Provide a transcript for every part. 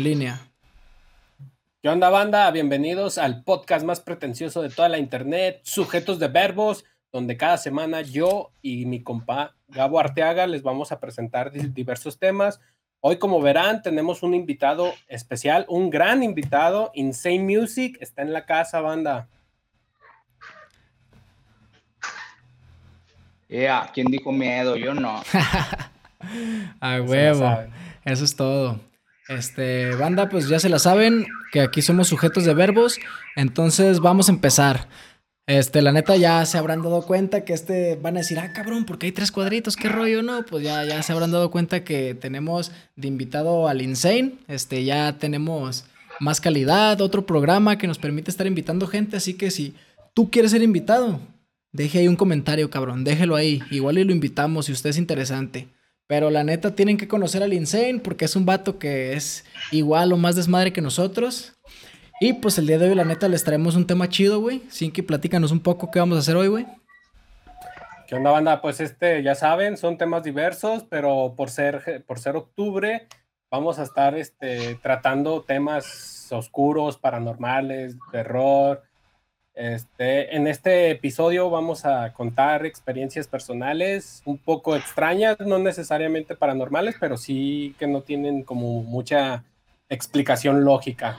línea. ¿Qué onda, banda? Bienvenidos al podcast más pretencioso de toda la internet, Sujetos de Verbos, donde cada semana yo y mi compa Gabo Arteaga les vamos a presentar diversos temas. Hoy, como verán, tenemos un invitado especial, un gran invitado, Insane Music, está en la casa, banda. Yeah, ¿quién dijo miedo? Yo no. A huevo. Eso es todo. Este, banda, pues ya se la saben, que aquí somos sujetos de verbos, entonces vamos a empezar. Este, la neta ya se habrán dado cuenta que este van a decir, ah, cabrón, porque hay tres cuadritos, qué rollo, ¿no? Pues ya, ya se habrán dado cuenta que tenemos de invitado al Insane, este, ya tenemos más calidad, otro programa que nos permite estar invitando gente, así que si tú quieres ser invitado, deje ahí un comentario, cabrón, déjelo ahí, igual y lo invitamos si usted es interesante. Pero la neta tienen que conocer al Insane porque es un vato que es igual o más desmadre que nosotros. Y pues el día de hoy, la neta, les traemos un tema chido, güey. que platícanos un poco qué vamos a hacer hoy, güey. ¿Qué onda, banda? Pues este, ya saben, son temas diversos, pero por ser, por ser octubre, vamos a estar este, tratando temas oscuros, paranormales, terror, este, en este episodio vamos a contar experiencias personales un poco extrañas, no necesariamente paranormales, pero sí que no tienen como mucha explicación lógica.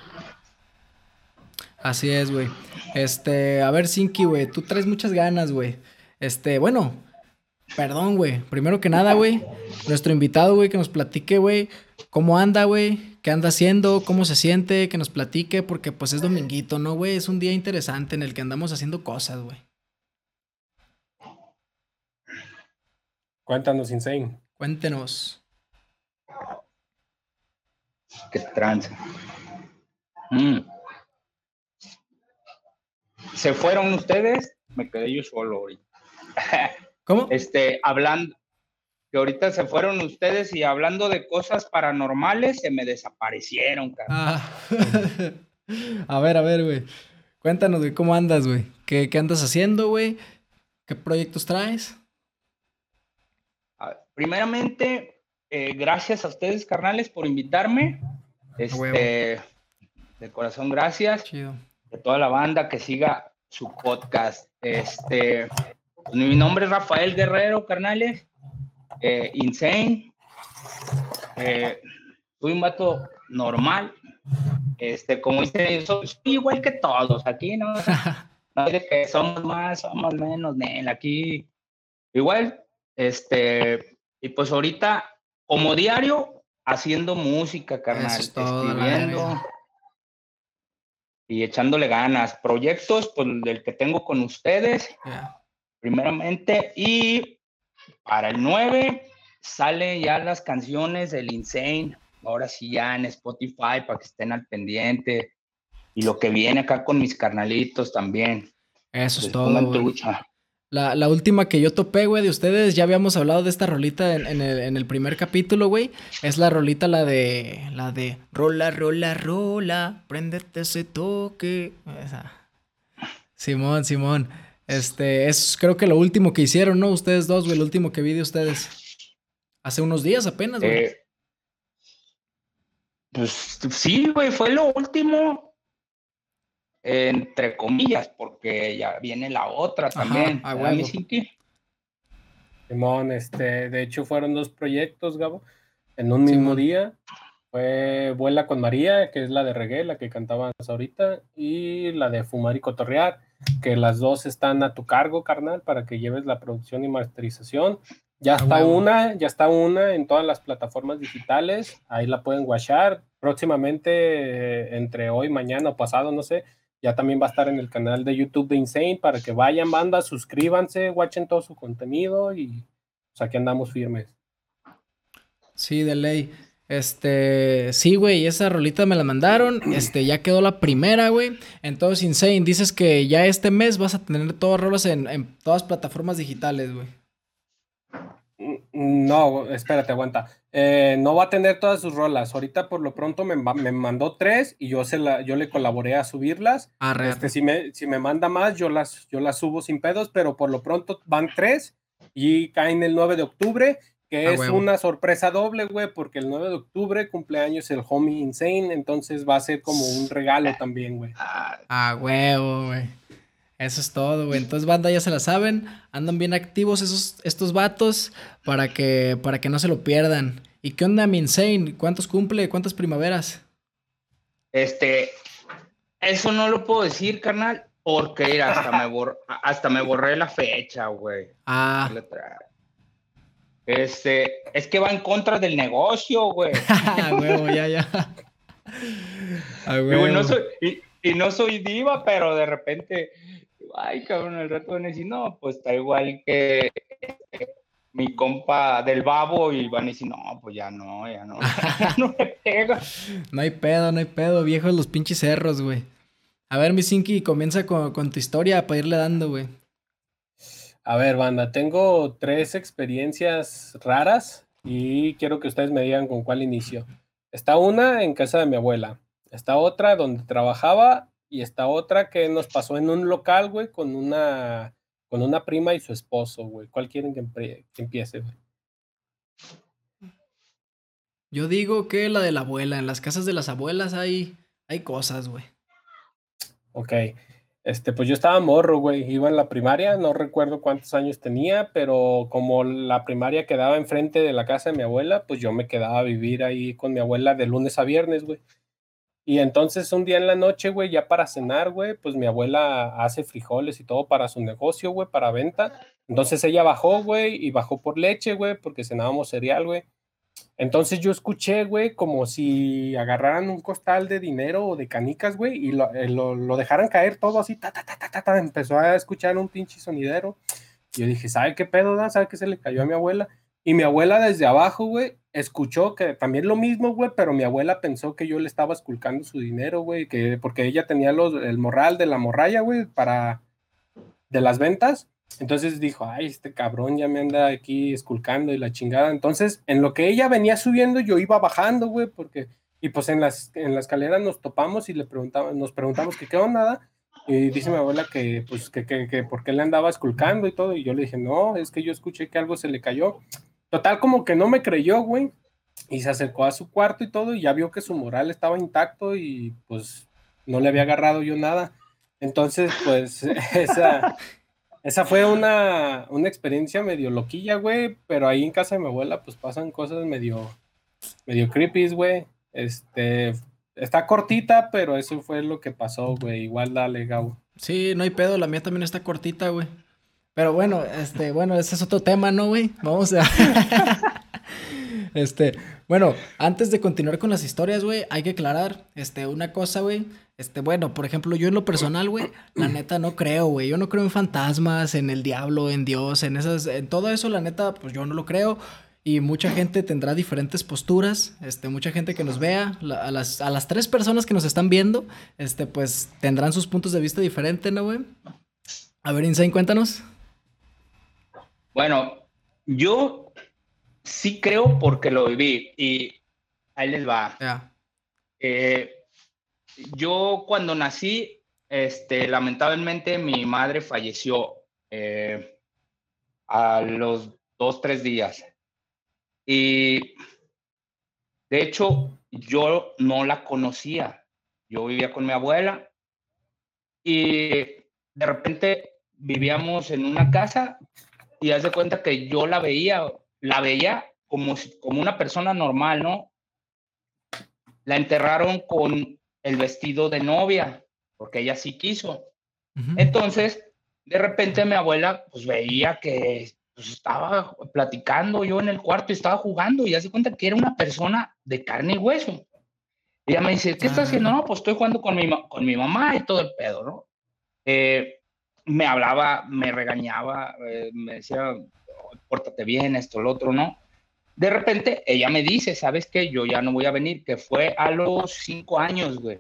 Así es, güey. Este, a ver, Sinky, güey, tú traes muchas ganas, güey. Este, bueno, perdón, güey. Primero que nada, güey, nuestro invitado, güey, que nos platique, güey, cómo anda, güey, qué anda haciendo, cómo se siente, que nos platique, porque pues es dominguito, ¿no, güey? Es un día interesante en el que andamos haciendo cosas, güey. Cuéntanos, Insane. Cuéntenos. Qué trance. Mm. ¿Se fueron ustedes? Me quedé yo solo ahorita. ¿Cómo? Este, hablando, que ahorita se fueron ustedes y hablando de cosas paranormales, se me desaparecieron, cara. Ah. a ver, a ver, güey. Cuéntanos, güey, ¿cómo andas, güey? ¿Qué, andas haciendo, güey? ¿Qué proyectos traes? primeramente, eh, gracias a ustedes, carnales, por invitarme. Este, de corazón, gracias. Chido. De toda la banda que siga su podcast. Este, pues, mi nombre es Rafael Guerrero, carnales. Eh, insane. Eh, soy un vato normal. Este, como dice, soy, igual que todos. Aquí no, no es de que somos más, somos menos, Aquí igual. Este, y pues ahorita, como diario, haciendo música, carnal, escribiendo y echándole ganas. Proyectos, pues del que tengo con ustedes, primeramente, y para el 9 salen ya las canciones del Insane, ahora sí ya en Spotify para que estén al pendiente. Y lo que viene acá con mis carnalitos también. Eso es todo. La, la, última que yo topé, güey, de ustedes, ya habíamos hablado de esta rolita en, el, en el, primer capítulo, güey. Es la rolita, la de. La de. Rola, rola, rola. Préndete ese toque. Esa. Simón, Simón. Este, es creo que lo último que hicieron, ¿no? Ustedes dos, güey, el último que vi de ustedes. Hace unos días apenas, güey. Eh, pues sí, güey, fue lo último, entre comillas, porque ya viene la otra también. Ah, Simón, este, de hecho fueron dos proyectos, Gabo, en un mismo día. Fue Vuela con María, que es la de reggae, la que cantabas ahorita, y la de Fumar y Cotorrear que las dos están a tu cargo, carnal, para que lleves la producción y masterización. Ya está una, ya está una en todas las plataformas digitales, ahí la pueden guachar. Próximamente, eh, entre hoy, mañana o pasado, no sé, ya también va a estar en el canal de YouTube de Insane para que vayan, banda, suscríbanse, watchen todo su contenido y pues aquí andamos firmes. Sí, de ley. Este, sí, güey, esa rolita me la mandaron. Este, ya quedó la primera, güey. Entonces, Insane, dices que ya este mes vas a tener todas rolas en, en todas plataformas digitales, güey. Mm, no, espérate, aguanta. Eh, no va a tener todas sus rolas. Ahorita por lo pronto me, me mandó tres y yo, se la, yo le colaboré a subirlas. Ah, este, si, me, si me manda más, yo las, yo las subo sin pedos, pero por lo pronto van tres y caen el 9 de octubre que es una sorpresa doble, güey, porque el 9 de octubre cumpleaños el Homie Insane, entonces va a ser como un regalo también, güey. Ah, huevo, güey. Eso es todo, güey. Entonces, banda, ya se la saben. Andan bien activos esos, estos vatos para que, para que no se lo pierdan. ¿Y qué onda, mi Insane? ¿Cuántos cumple? ¿Cuántas primaveras? Este, eso no lo puedo decir, carnal, porque hasta, me hasta me borré la fecha, güey. Ah. Este, es que va en contra del negocio, güey. Ah, huevo, ya, ya. Ah, y, no soy, y, no soy diva, pero de repente, ay, cabrón, el rato van a decir, no, pues está igual que mi compa del babo y van a decir, no, pues ya no, ya no, no me pega. No hay pedo, no hay pedo, viejos los pinches cerros, güey. A ver, mi Sinky, comienza con, con tu historia para irle dando, güey. A ver, banda, tengo tres experiencias raras y quiero que ustedes me digan con cuál inicio. Está una en casa de mi abuela, está otra donde trabajaba y está otra que nos pasó en un local, güey, con una, con una prima y su esposo, güey. ¿Cuál quieren que, empiece, güey? Yo digo que la de la abuela. En las casas de las abuelas hay, hay cosas, güey. Ok. Este, pues yo estaba morro, güey. Iba en la primaria, no recuerdo cuántos años tenía, pero como la primaria quedaba enfrente de la casa de mi abuela, pues yo me quedaba a vivir ahí con mi abuela de lunes a viernes, güey. Y entonces un día en la noche, güey, ya para cenar, güey, pues mi abuela hace frijoles y todo para su negocio, güey, para venta. Entonces ella bajó, güey, y bajó por leche, güey, porque cenábamos cereal, güey. Entonces yo escuché, güey, como si agarraran un costal de dinero o de canicas, güey, y lo, eh, lo, dejaran caer todo así, ta, ta, ta, ta, ta, empezó a escuchar un pinche sonidero. Y yo dije, ¿sabe qué pedo, da? ¿Sabe qué se le cayó a mi abuela? Y mi abuela desde abajo, güey, escuchó que también lo mismo, güey, pero mi abuela pensó que yo le estaba esculcando su dinero, güey, que porque ella tenía el morral de la morralla, güey, para de las ventas. Entonces dijo, ay, este cabrón ya me anda aquí esculcando y la chingada. Entonces, en lo que ella venía subiendo, yo iba bajando, güey, porque, y pues en las, en la escalera nos topamos y le preguntamos, nos preguntamos que qué onda, y dice mi abuela que, pues, que, que, que por qué le andaba esculcando y todo, y yo le dije, no, es que yo escuché que algo se le cayó. Total, como que no me creyó, güey, y se acercó a su cuarto y todo, y ya vio que su moral estaba intacto y pues no le había agarrado yo nada. Entonces, pues, esa... Esa fue una, una experiencia medio loquilla, güey, pero ahí en casa de mi abuela pues pasan cosas medio, medio creepy, güey. Este, está cortita, pero eso fue lo que pasó, güey. Igual dale, Gabo. Sí, no hay pedo, la mía también está cortita, güey. Pero bueno, este, bueno, ese es otro tema, ¿no, güey? Vamos a... este, bueno, antes de continuar con las historias, güey, hay que aclarar, este, una cosa, güey. Este, bueno, por ejemplo, yo en lo personal, güey, la neta no creo, güey. Yo no creo en fantasmas, en el diablo, en Dios, en esas, en todo eso, la neta, pues yo no lo creo. Y mucha gente tendrá diferentes posturas. Este, mucha gente que nos vea, a, las, a las tres personas que nos están viendo, este, pues tendrán sus puntos de vista diferentes, ¿no, güey? A ver, Insane, cuéntanos. Bueno, yo sí creo porque lo viví y ahí les va. Eh, yo cuando nací, este, lamentablemente mi madre falleció eh, a los dos, tres días. Y de hecho, yo no la conocía. Yo vivía con mi abuela y de repente vivíamos en una casa y haz de cuenta que yo la veía, la veía como, como una persona normal, ¿no? La enterraron con el vestido de novia, porque ella sí quiso. Entonces, de repente mi abuela pues veía que pues, estaba platicando yo en el cuarto y estaba jugando y hace cuenta que era una persona de carne y hueso. Y ella me dice, ¿qué estás haciendo? No, pues estoy jugando con mi, con mi mamá y todo el pedo, ¿no? Eh, me hablaba, me regañaba, eh, me decía, pórtate bien, esto, lo otro, ¿no? De repente ella me dice, ¿sabes qué? Yo ya no voy a venir, que fue a los cinco años, güey.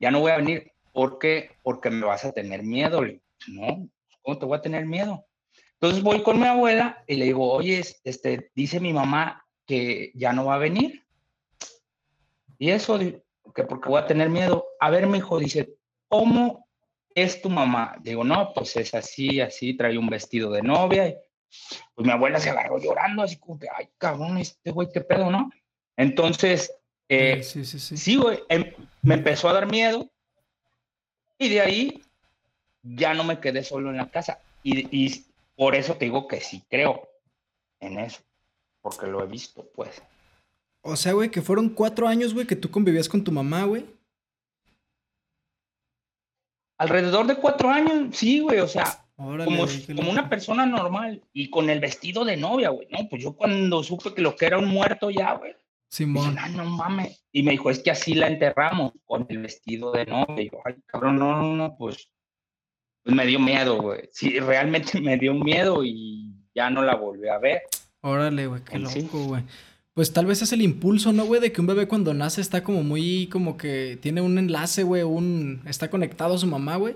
Ya no voy a venir. ¿Por qué? Porque me vas a tener miedo. no, ¿cómo te voy a tener miedo? Entonces voy con mi abuela y le digo, oye, este, dice mi mamá que ya no va a venir. Y eso, que porque voy a tener miedo. A ver, mi hijo, dice, ¿cómo es tu mamá? Digo, no, pues es así, así, trae un vestido de novia. Pues mi abuela se agarró llorando, así como que, ay, cabrón, este güey, qué pedo, ¿no? Entonces, eh, sí, sí, sí. sí, güey, em, me empezó a dar miedo y de ahí ya no me quedé solo en la casa. Y, y por eso te digo que sí creo en eso, porque lo he visto, pues. O sea, güey, que fueron cuatro años, güey, que tú convivías con tu mamá, güey. Alrededor de cuatro años, sí, güey, o sea, como, como una persona normal y con el vestido de novia, güey. No, pues yo cuando supe que lo que era un muerto ya, güey. Simón. Dije, no mames. Y me dijo, es que así la enterramos con el vestido de novia. Y yo, ay, cabrón, no, no, no, pues, pues me dio miedo, güey. Sí, realmente me dio miedo y ya no la volví a ver. Órale, güey, qué loco, güey. Pues tal vez es el impulso, ¿no, güey? De que un bebé cuando nace está como muy, como que tiene un enlace, güey, un... está conectado a su mamá, güey.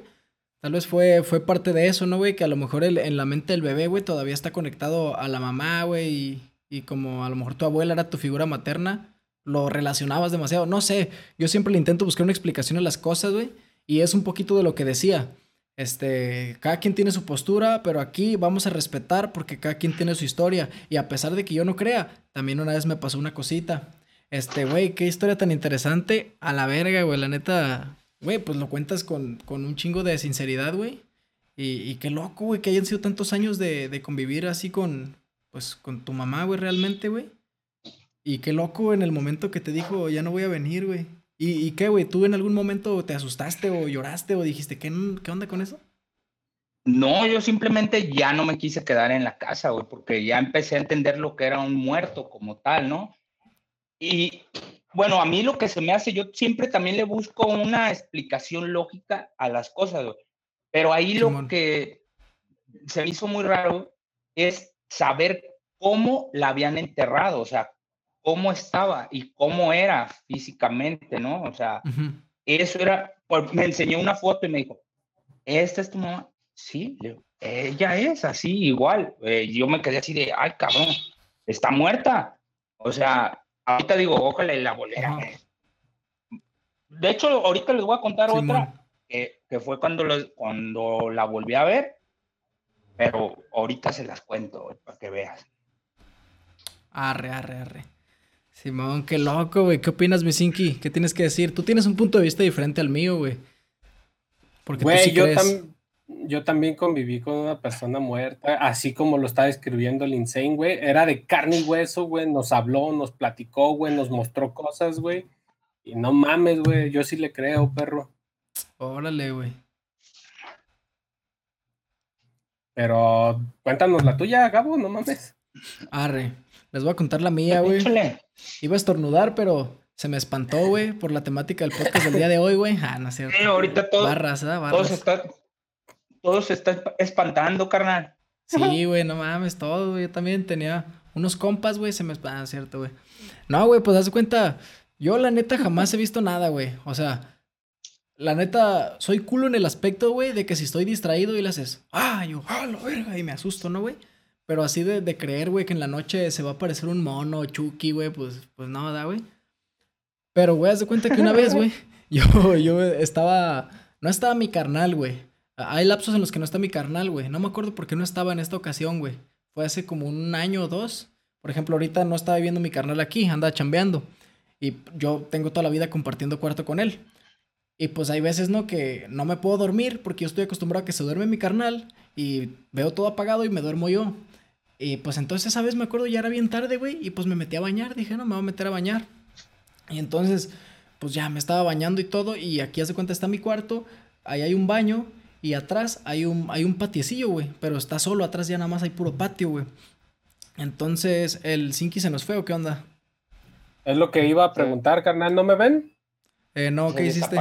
Tal vez fue, fue parte de eso, ¿no, güey? Que a lo mejor en la mente del bebé, güey, todavía está conectado a la mamá, güey, y, y como a lo mejor tu abuela era tu figura materna, lo relacionabas demasiado. No sé, yo siempre le intento buscar una explicación a las cosas, güey, y es un poquito de lo que decía. Este, cada quien tiene su postura, pero aquí vamos a respetar porque cada quien tiene su historia. Y a pesar de que yo no crea, también una vez me pasó una cosita. Este, güey, qué historia tan interesante. A la verga, güey, la neta. Güey, pues lo cuentas con, con un chingo de sinceridad, güey. Y, y, qué loco, güey, que hayan sido tantos años de, de convivir así con, pues, con tu mamá, güey, realmente, güey. Y qué loco en el momento que te dijo, ya no voy a venir, güey. ¿Y, qué, güey? ¿Tú en algún momento te asustaste o lloraste o dijiste, ¿qué, qué onda con eso? No, yo simplemente ya no me quise quedar en la casa, güey, porque ya empecé a entender lo que era un muerto como tal, ¿no? Y bueno, a mí lo que se me hace, yo siempre también le busco una explicación lógica a las cosas, güey. Pero ahí lo que se me hizo muy raro es saber cómo la habían enterrado, o sea, cómo estaba y cómo era físicamente, ¿no? O sea, eso era, me enseñó una foto y me dijo, ¿esta es tu mamá? Sí, ella es así, igual. Eh, yo me quedé así de, ay, cabrón, está muerta. O sea, ahorita digo, ojalá la bolera. De hecho, ahorita les voy a contar otra que, que, fue cuando, cuando la volví a ver, pero ahorita se las cuento para que veas. Arre, arre, arre. Simón, qué loco, güey. ¿Qué opinas, Misinki? ¿Qué tienes que decir? Tú tienes un punto de vista diferente al mío, güey. Porque güey, yo, yo también conviví con una persona muerta, así como lo está describiendo el Insane, güey. Era de carne y hueso, güey. Nos habló, nos platicó, güey. Nos mostró cosas, güey. Y no mames, güey. Yo sí le creo, perro. Órale, güey. Pero cuéntanos la tuya, Gabo, no mames. Arre. Les voy a contar la mía, güey. Iba a estornudar, pero se me espantó, güey, por la temática del podcast del día de hoy, güey. Ah, no sé. Sí, ahorita todo. Barras, ¿eh? Barras. Todo se está, todo se está espantando, carnal. Sí, güey, no mames, todo, güey. Yo también tenía unos compas, güey, se me espantan, cierto, güey. No, güey, pues haz cuenta. Yo, la neta, jamás he visto nada, güey. O sea, la neta, soy culo en el aspecto, güey, de que si estoy distraído y le haces, ah, yo, ah, la verga, y me asusto, ¿no, güey? Pero así de, de creer, güey, que en la noche se va a aparecer un mono, Chucky, güey, pues, pues no, güey. Pero, güey, haz de cuenta que una vez, güey, yo, yo estaba, no estaba mi carnal, güey. Hay lapsos en los que no está mi carnal, güey. No me acuerdo por qué no estaba en esta ocasión, güey. Fue hace como un año o dos. Por ejemplo, ahorita no estaba viendo mi carnal aquí, anda chambeando. Y yo tengo toda la vida compartiendo cuarto con él. Y pues hay veces, ¿no? Que no me puedo dormir porque yo estoy acostumbrado a que se duerme mi carnal y veo todo apagado y me duermo yo. Y pues entonces esa vez me acuerdo ya era bien tarde, güey, y pues me metí a bañar, dije, no, me voy a meter a bañar. Y entonces, pues ya me estaba bañando y todo, y aquí hace cuenta está mi cuarto, ahí hay un baño, y atrás hay un, hay un patiecillo, güey, pero está solo, atrás ya nada más hay puro patio, güey. Entonces, ¿el Sinky se nos fue o qué onda? Es lo que iba a preguntar, carnal, ¿no me ven? Eh, no, ¿qué hiciste?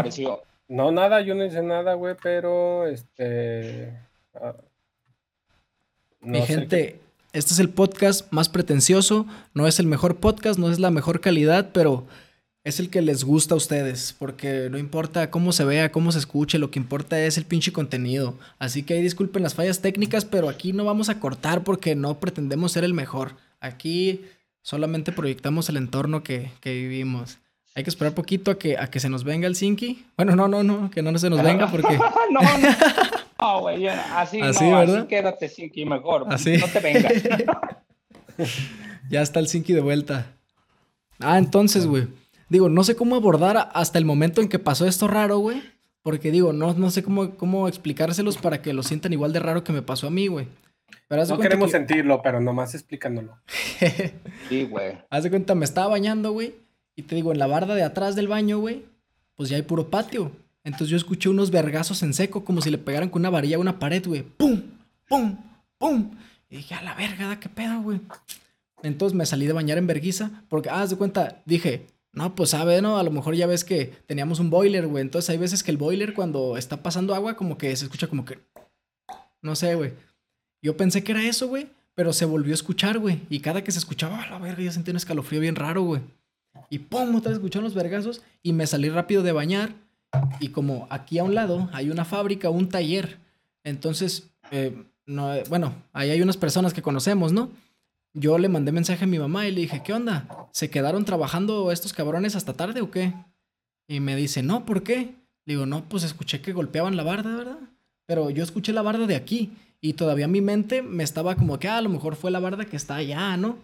No, nada, yo no hice nada, güey, pero este... Ah, mi gente, este es el podcast más pretencioso, no es el mejor podcast, no es la mejor calidad, pero es el que les gusta a ustedes, porque no importa cómo se vea, cómo se escuche, lo que importa es el pinche contenido. Así que ahí disculpen las fallas técnicas, pero aquí no vamos a cortar porque no pretendemos ser el mejor. Aquí solamente proyectamos el entorno que, vivimos. Hay que esperar poquito a que, a que se nos venga el Sinky. Bueno, no, no, no, que no se nos venga porque... no, no. No, güey, así, así, no, ¿verdad? así quédate, Sinky, mejor. Así. No te vengas. ya está el Sinky de vuelta. Ah, entonces, güey. Digo, no sé cómo abordar hasta el momento en que pasó esto raro, güey. Porque digo, no, no sé cómo, cómo explicárselos para que lo sientan igual de raro que me pasó a mí, güey. Pero no queremos sentirlo, pero nomás explicándolo. sí, güey. Haz de cuenta, me estaba bañando, güey. Y te digo, en la barda de atrás del baño, güey, pues ya hay puro patio. Entonces yo escuché unos vergazos en seco, como si le pegaran con una varilla a una pared, güey. ¡Pum! ¡Pum! ¡Pum! Y dije, a la verga, ¿qué pedo, güey? Entonces me salí de bañar en verguiza, porque, haz de cuenta, dije, no, pues sabe, ¿no? A lo mejor ya ves que teníamos un boiler, güey. Entonces hay veces que el boiler cuando está pasando agua, como que se escucha como que... No sé, güey. Yo pensé que era eso, güey. Pero se volvió a escuchar, güey. Y cada que se escuchaba, a la verga, yo sentí un escalofrío bien raro, güey. Y pum, otra vez escucharon los vergazos. Y me salí rápido de bañar. Y como aquí a un lado hay una fábrica, un taller. Entonces, eh, no, bueno, ahí hay unas personas que conocemos, ¿no? Yo le mandé mensaje a mi mamá y le dije, ¿qué onda? ¿Se quedaron trabajando estos cabrones hasta tarde o qué? Y me dice, no, ¿por qué? Le digo, no, pues escuché que golpeaban la barda, ¿verdad? Pero yo escuché la barda de aquí y todavía mi mente me estaba como que ah, a lo mejor fue la barda que está allá, ¿no?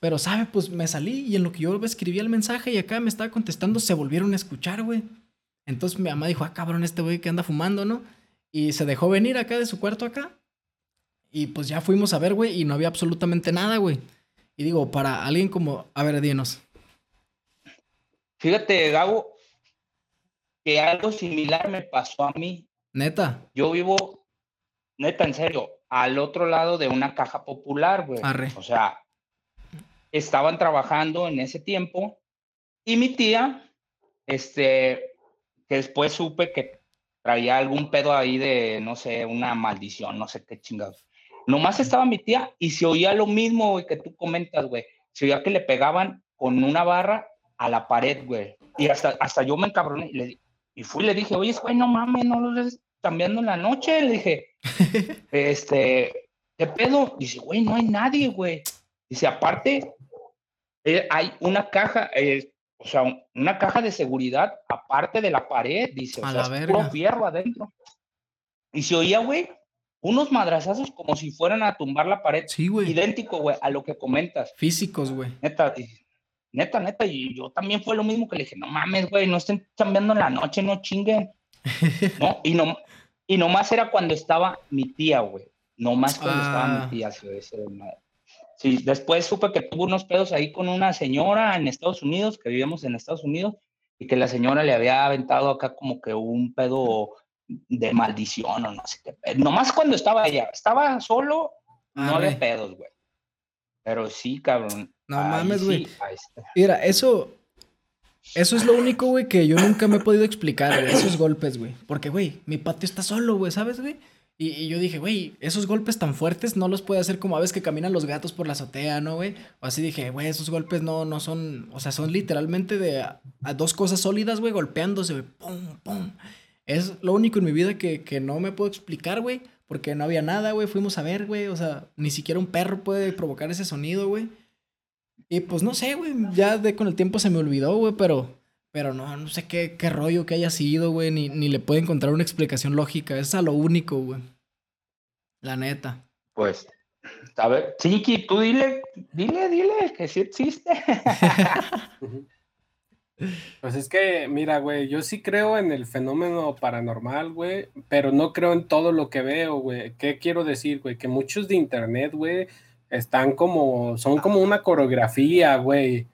Pero, ¿sabe? Pues me salí y en lo que yo escribí el mensaje y acá me estaba contestando, se volvieron a escuchar, güey. Entonces mi mamá dijo, ah, cabrón, este güey que anda fumando, ¿no? Y se dejó venir acá de su cuarto acá y pues ya fuimos a ver, güey, y no había absolutamente nada, güey. Y digo, para alguien como, a ver, dinos. Fíjate, Gabo, que algo similar me pasó a mí. Neta. Yo vivo, neta, en serio, al otro lado de una caja popular, güey. O sea, estaban trabajando en ese tiempo y mi tía, este, que después supe que traía algún pedo ahí de, no sé, una maldición, no sé qué chingados. Nomás estaba mi tía y se oía lo mismo, güey, que tú comentas, güey. Se oía que le pegaban con una barra a la pared, güey. Y hasta, hasta yo me encabroné y, le, y fui y le dije, oye, güey, no mames, no lo ves cambiando en la noche. Le dije, este, ¿qué pedo? Dice, güey, no hay nadie, güey. Dice, aparte, eh, hay una caja, eh, o sea, una caja de seguridad aparte de la pared, dice, o sea, es puro fierro adentro. Y se oía, güey, unos madrazazos como si fueran a tumbar la pared. Sí, güey. Idéntico, güey, a lo que comentas. Físicos, güey. Neta, neta, neta. Y yo también fue lo mismo que le dije, no mames, güey, no estén cambiando en la noche, no chinguen. ¿No? Y, no, y nomás era cuando estaba mi tía, güey. Nomás cuando estaba mi ah. tía, Sí, después supe que tuvo unos pedos ahí con una señora en Estados Unidos, que vivíamos en Estados Unidos, y que la señora le había aventado acá como que un pedo de maldición o no sé qué. Nomás cuando estaba ella, estaba solo, no había pedos, güey. Pero sí, cabrón. No mames, güey. Mira, eso. Eso es lo único, güey, que yo nunca me he podido explicar. Esos golpes, güey. Porque, güey, mi patio está solo, güey, ¿sabes, güey? Y, yo dije, güey, esos golpes tan fuertes no los puede hacer como a veces que caminan los gatos por la azotea, ¿no, güey? O así dije, güey, esos golpes no, no son, o sea, son literalmente de a, dos cosas sólidas, güey, golpeándose, güey, pum, pum. Es lo único en mi vida que, que no me puedo explicar, güey. Porque no había nada, güey. Fuimos a ver, güey. O sea, ni siquiera un perro puede provocar ese sonido, güey. Y pues no sé, güey. Ya de con el tiempo se me olvidó, güey. Pero, pero no, no sé qué, qué rollo que haya sido, güey. Ni, ni le puedo encontrar una explicación lógica. Es a lo único, güey. La neta. Pues, a ver, Chiqui, tú dile, dile, dile que sí existe. Pues es que, mira, güey, yo sí creo en el fenómeno paranormal, güey, pero no creo en todo lo que veo, güey. ¿Qué quiero decir, güey? Que muchos de internet, güey, están como, son como una coreografía, güey.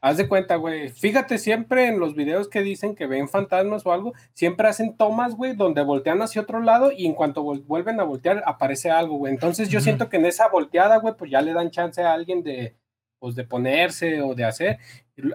Haz de cuenta, güey. Fíjate siempre en los videos que dicen que ven fantasmas o algo, siempre hacen tomas, güey, donde voltean hacia otro lado y en cuanto vuelven a voltear aparece algo, güey. Entonces yo siento que en esa volteada, güey, pues ya le dan chance a alguien de, pues de ponerse o de hacer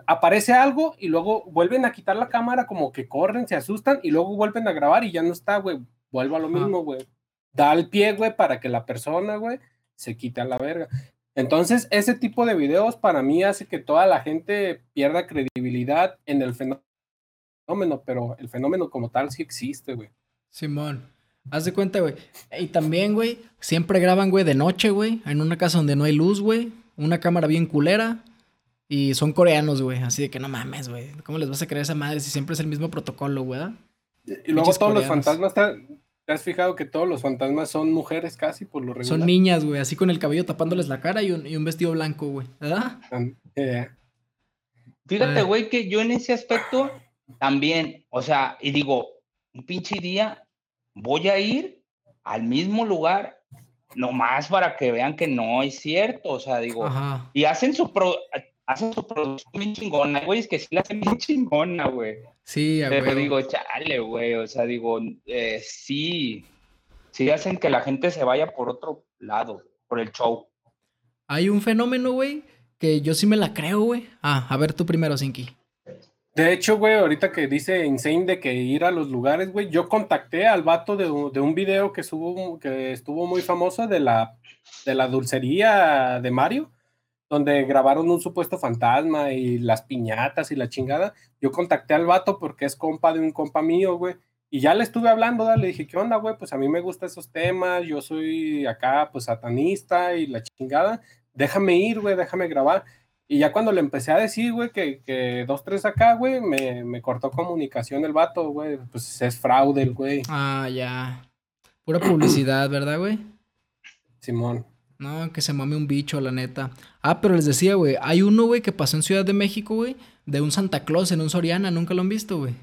aparece algo y luego vuelven a quitar la cámara, como que corren, se asustan y luego vuelven a grabar y ya no está, güey. Vuelvo a lo mismo, güey. Da el pie, güey, para que la persona, güey, se quite a la verga. Entonces, ese tipo de videos para mí hace que toda la gente pierda credibilidad en el fenómeno, pero el fenómeno como tal sí existe, güey. Simón, haz de cuenta, güey. Y también, güey, siempre graban, güey, de noche, güey, en una casa donde no hay luz, güey, una cámara bien culera y son coreanos, güey. Así de que no mames, güey. ¿Cómo les vas a creer esa madre si siempre es el mismo protocolo, güey? Y luego todos los fantasmas están, ¿Te has fijado que todos los fantasmas son mujeres casi por lo regular? Son niñas, güey, así con el cabello tapándoles la cara y un, vestido blanco, güey, ¿verdad? Eh. Fíjate, güey, que yo en ese aspecto también, o sea, y digo, un pinche día voy a ir al mismo lugar nomás para que vean que no es cierto, o sea, digo, y hacen su, hacen su producción bien chingona, güey, es que sí la hacen bien chingona, güey. Sí, a Pero digo, chale, güey, o sea, digo, eh, sí, sí hacen que la gente se vaya por otro lado, por el show. Hay un fenómeno, güey, que yo sí me la creo, güey. Ah, a ver tú primero, Sinki. De hecho, güey, ahorita que dice Insane de que ir a los lugares, güey, yo contacté al vato de, de un video que, subo, que estuvo muy famoso de la, de la dulcería de Mario donde grabaron un supuesto fantasma y las piñatas y la chingada. Yo contacté al vato porque es compa de un compa mío, güey. Y ya le estuve hablando, le dije, ¿qué onda, güey? Pues a mí me gustan esos temas, yo soy acá, pues satanista y la chingada. Déjame ir, güey, déjame grabar. Y ya cuando le empecé a decir, güey, que, que dos, tres acá, güey, me, me cortó comunicación el vato, güey. Pues es fraude el güey. Ah, ya. Pura publicidad, ¿verdad, güey? Simón. No, que se mame un bicho, la neta. Ah, pero les decía, güey, hay uno, güey, que pasó en Ciudad de México, güey, de un Santa Claus en un Soriana, nunca lo han visto, güey.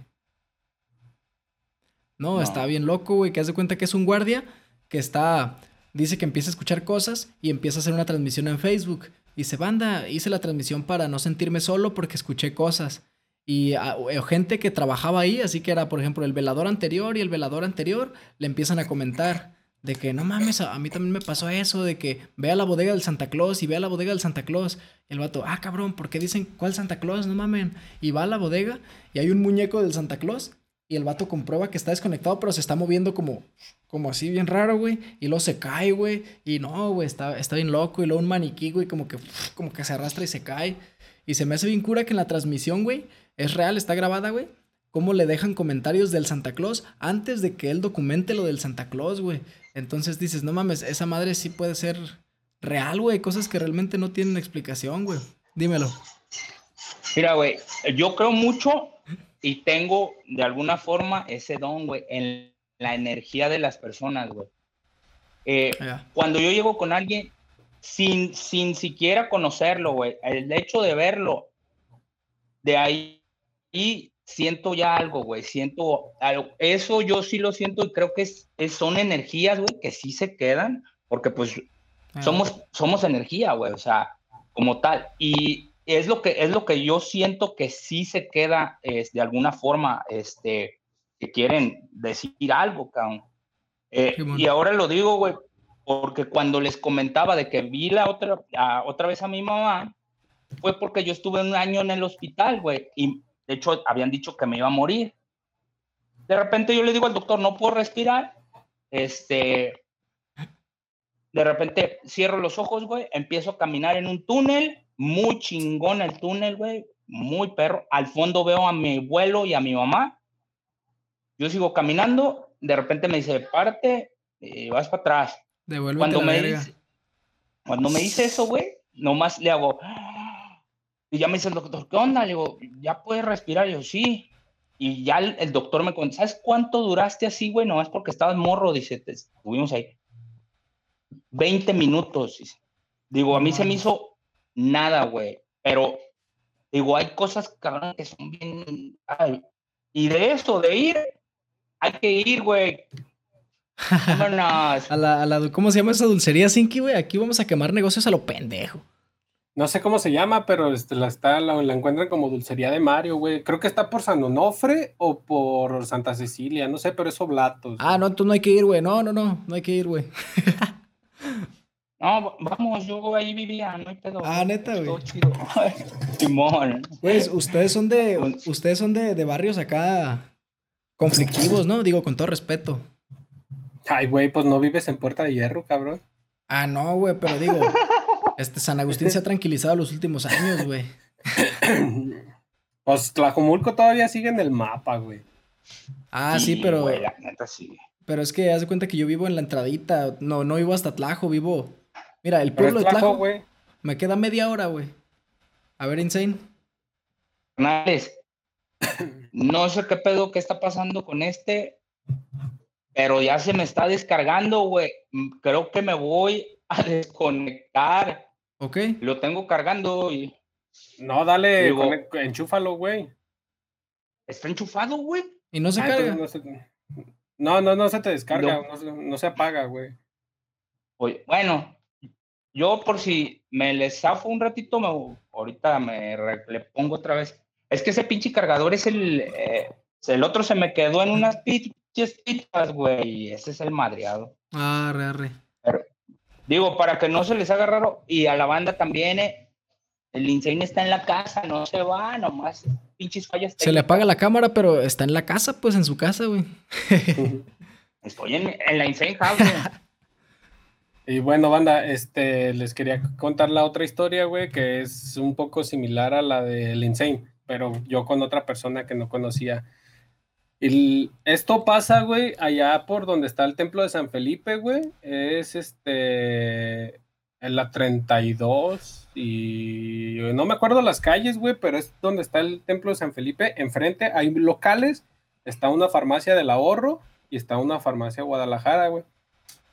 No, está bien loco, güey, que hace cuenta que es un guardia que está, dice que empieza a escuchar cosas y empieza a hacer una transmisión en Facebook. Dice, banda, hice la transmisión para no sentirme solo porque escuché cosas. Y ah, gente que trabajaba ahí, así que era, por ejemplo, el velador anterior y el velador anterior, le empiezan a comentar de que no mames, a, mí también me pasó eso, de que vea la bodega del Santa Claus y vea la bodega del Santa Claus. Y el vato, ah, cabrón, ¿por qué dicen cuál Santa Claus? No mamen. Y va a la bodega y hay un muñeco del Santa Claus y el vato comprueba que está desconectado, pero se está moviendo como, como así bien raro, güey. Y luego se cae, güey. Y no, güey, está, está bien loco. Y luego un maniquí, güey, como que, como que se arrastra y se cae. Y se me hace bien cura que en la transmisión, güey, es real, está grabada, güey. Cómo le dejan comentarios del Santa Claus antes de que él documente lo del Santa Claus, güey. Entonces dices, no mames, esa madre sí puede ser real, güey. Cosas que realmente no tienen explicación, güey. Dímelo. Mira, güey, yo creo mucho y tengo de alguna forma ese don, güey, la energía de las personas, güey. Eh, cuando yo llego con alguien sin, sin siquiera conocerlo, güey, el hecho de verlo, de ahí y siento ya algo, güey, siento algo. Eso yo sí lo siento y creo que es, son energías, güey, que sí se quedan, porque pues ah. somos, somos energía, güey, o sea, como tal. Y es lo que, es lo que yo siento que sí se queda es, de alguna forma, este, que quieren decir algo, cabrón. Eh, y ahora lo digo, güey, porque cuando les comentaba de que vi la otra, otra vez a mi mamá, fue porque yo estuve un año en el hospital, güey, y de hecho, habían dicho que me iba a morir. De repente yo le digo al doctor, no puedo respirar. Este, de repente cierro los ojos, güey, empiezo a caminar en un túnel, muy chingón el túnel, güey, muy perro. Al fondo veo a mi abuelo y a mi mamá. Yo sigo caminando, de repente me dice, parte y vas para atrás. cuando me dice, cuando me dice eso, güey, nomás le hago, y ya me dice el doctor, ¿qué onda? Le digo, ¿ya puedes respirar? Y yo, sí. Y ya el, doctor me cuenta, ¿sabes cuánto duraste así, güey? No es porque estabas morro, dice, estuvimos ahí. 20 minutos. Digo, a mí se me hizo nada, güey. Pero, digo, hay cosas, cabrón, que son bien... y de eso, de ir, hay que ir, güey. a la, a la, ¿Cómo se llama esa dulcería, Sinky, güey? Aquí vamos a quemar negocios a lo pendejo. No sé cómo se llama, pero este, la, está, la, encuentran como Dulcería de Mario, güey. Creo que está por San Onofre o por Santa Cecilia, no sé, pero es Oblatos. Ah, no, tú no hay que ir, güey. No, no, no, no hay que ir, güey. no, vamos, yo ahí vivía, no hay pedo. Ah, neta, güey. Simón. Pues ustedes son de, ustedes son de, de barrios acá conflictivos, ¿no? Digo, con todo respeto. Ay, güey, pues no vives en Puerta de Hierro, cabrón. Ah, no, güey, pero digo, Este San Agustín se ha tranquilizado los últimos años, güey. Pues Tlajomulco todavía sigue en el mapa, güey. Ah, sí, pero. Pero es que haz de cuenta que yo vivo en la entradita. No, no vivo hasta Tlajo, vivo. Mira, el pueblo de Tlajo. güey. Me queda media hora, güey. A ver, Insane. No sé qué pedo que está pasando con este. pero ya se me está descargando, güey. Creo que me voy a desconectar. Ok. Lo tengo cargando y. No, dale, enchúfalo, güey. Está enchufado, güey. Y no se ah, carga. No, no, no, se te descarga, no, se apaga, güey. Oye, bueno, yo por si me les zafo un ratito, me, ahorita me le pongo otra vez. Es que ese pinche cargador es el. Eh, el otro se me quedó en unas pinches pitas, güey. Ese es el madreado. Ah, re, re. digo, para que no se les haga raro. Y a la banda también, eh, el Insane está en la casa, no se va, nomás pinches fallas. Se le apaga la cámara, pero está en la casa, pues en su casa, güey. Estoy en, en la Insane House, güey. Y bueno, banda, este, les quería contar la otra historia, güey, que es un poco similar a la del Insane, pero yo con otra persona que no conocía. Y esto pasa, güey, allá por donde está el templo de San Felipe, güey. Es este. En la 32 y no me acuerdo las calles, güey, pero es donde está el templo de San Felipe. Enfrente hay locales, está una farmacia del ahorro y está una farmacia Guadalajara, güey.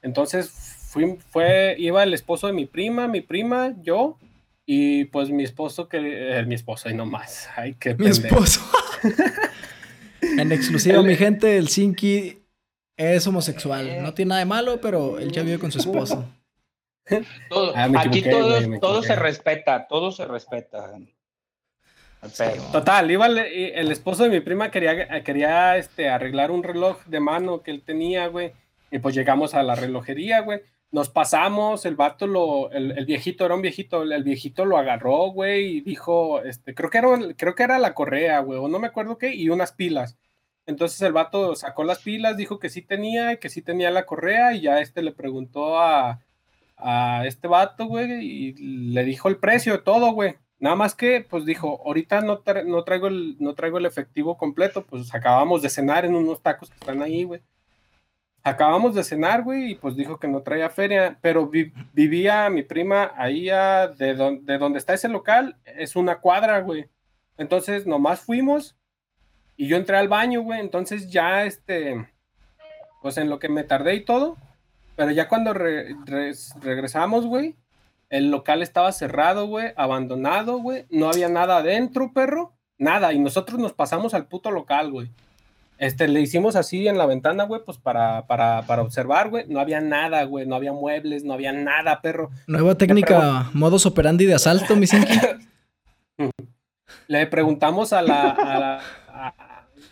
Entonces fui, fue, iba el esposo de mi prima, mi prima, yo, y pues mi esposo, que, eh, mi esposo, y no más. Ay, qué Mi esposo. en exclusiva, mi gente, el Sinki es homosexual. No tiene nada de malo, pero él ya vive con su esposo. Ah, aquí todo, se respeta, todo se respeta. Total, iba el, esposo de mi prima quería, quería este, arreglar un reloj de mano que él tenía, güey. Y pues llegamos a la relojería, güey nos pasamos, el vato lo, el, viejito era un viejito, el, viejito lo agarró, güey, y dijo, este, creo que era, creo que era la correa, güey, o no me acuerdo qué, y unas pilas. Entonces el vato sacó las pilas, dijo que sí tenía, que sí tenía la correa, y ya este le preguntó a, a este vato, güey, y le dijo el precio de todo, güey. Nada más que, pues dijo, ahorita no, no, traigo el, no traigo el efectivo completo, pues acabamos de cenar en unos tacos que están ahí, güey acabamos de cenar, güey, y pues dijo que no traía feria, pero vivía mi prima ahí de, de donde está ese local, es una cuadra, güey. Entonces nomás fuimos y yo entré al baño, güey, entonces ya este, pues en lo que me tardé y todo, pero ya cuando regresamos, güey, el local estaba cerrado, güey, abandonado, güey, no había nada adentro, perro, nada, y nosotros nos pasamos al puto local, güey. Este, le hicimos así en la ventana, güey, pues para, para, para observar, güey. No había nada, güey. No había muebles, no había nada, perro. Nueva técnica, modos operandi de asalto, mi Le preguntamos a la.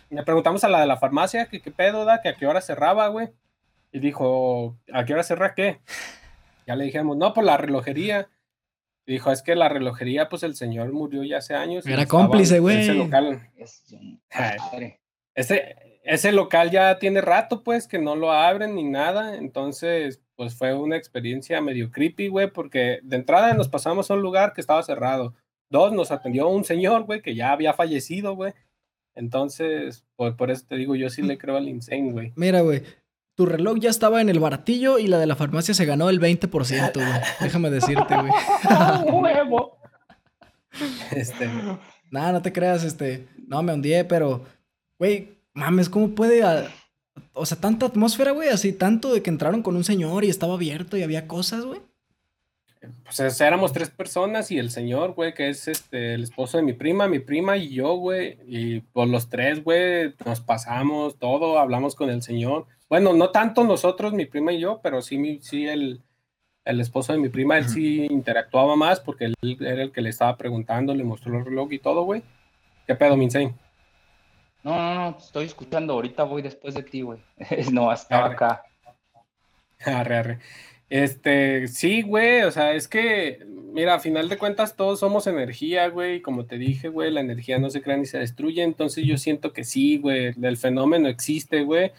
le preguntamos a la de la farmacia que qué pedo da, que a qué hora cerraba, güey. Y dijo, ¿a qué hora cerra qué? Ya le dijimos, no, por la relojería. Y dijo, es que la relojería, pues el señor murió ya hace años. Era cómplice, güey. Ese local. Ese, ese local ya tiene rato, pues, que no lo abren ni nada. Entonces, pues fue una experiencia medio creepy, güey, porque de entrada nos pasamos a un lugar que estaba cerrado. Dos, nos atendió un señor, güey, que ya había fallecido, güey. Entonces, por, por eso te digo, yo sí le creo al insane, güey. Mira, güey, tu reloj ya estaba en el baratillo y la de la farmacia se ganó el 20%, güey. Déjame decirte, güey. ¡Huevo! este. Nada, no te creas, este. No, me hundí, pero Güey, mames, ¿cómo puede... O sea, tanta atmósfera, güey, así tanto de que entraron con un señor y estaba abierto y había cosas, güey. Pues éramos tres personas y el señor, güey, que es este el esposo de mi prima, mi prima y yo, güey. Y por los tres, güey, nos pasamos todo, hablamos con el señor. Bueno, no tanto nosotros, mi prima y yo, pero sí, sí el, el esposo de mi prima, él sí interactuaba más porque él era el que le estaba preguntando, le mostró el reloj y todo, güey. ¿Qué pedo, Minsane? No, no, no, estoy escuchando. Ahorita voy después de ti, güey. no, hasta acá. Arre, arre. Este, sí, güey, o sea, es que, mira, a final de cuentas todos somos energía, güey, como te dije, güey, la energía no se crea ni se destruye, entonces yo siento que sí, güey, el fenómeno existe, güey.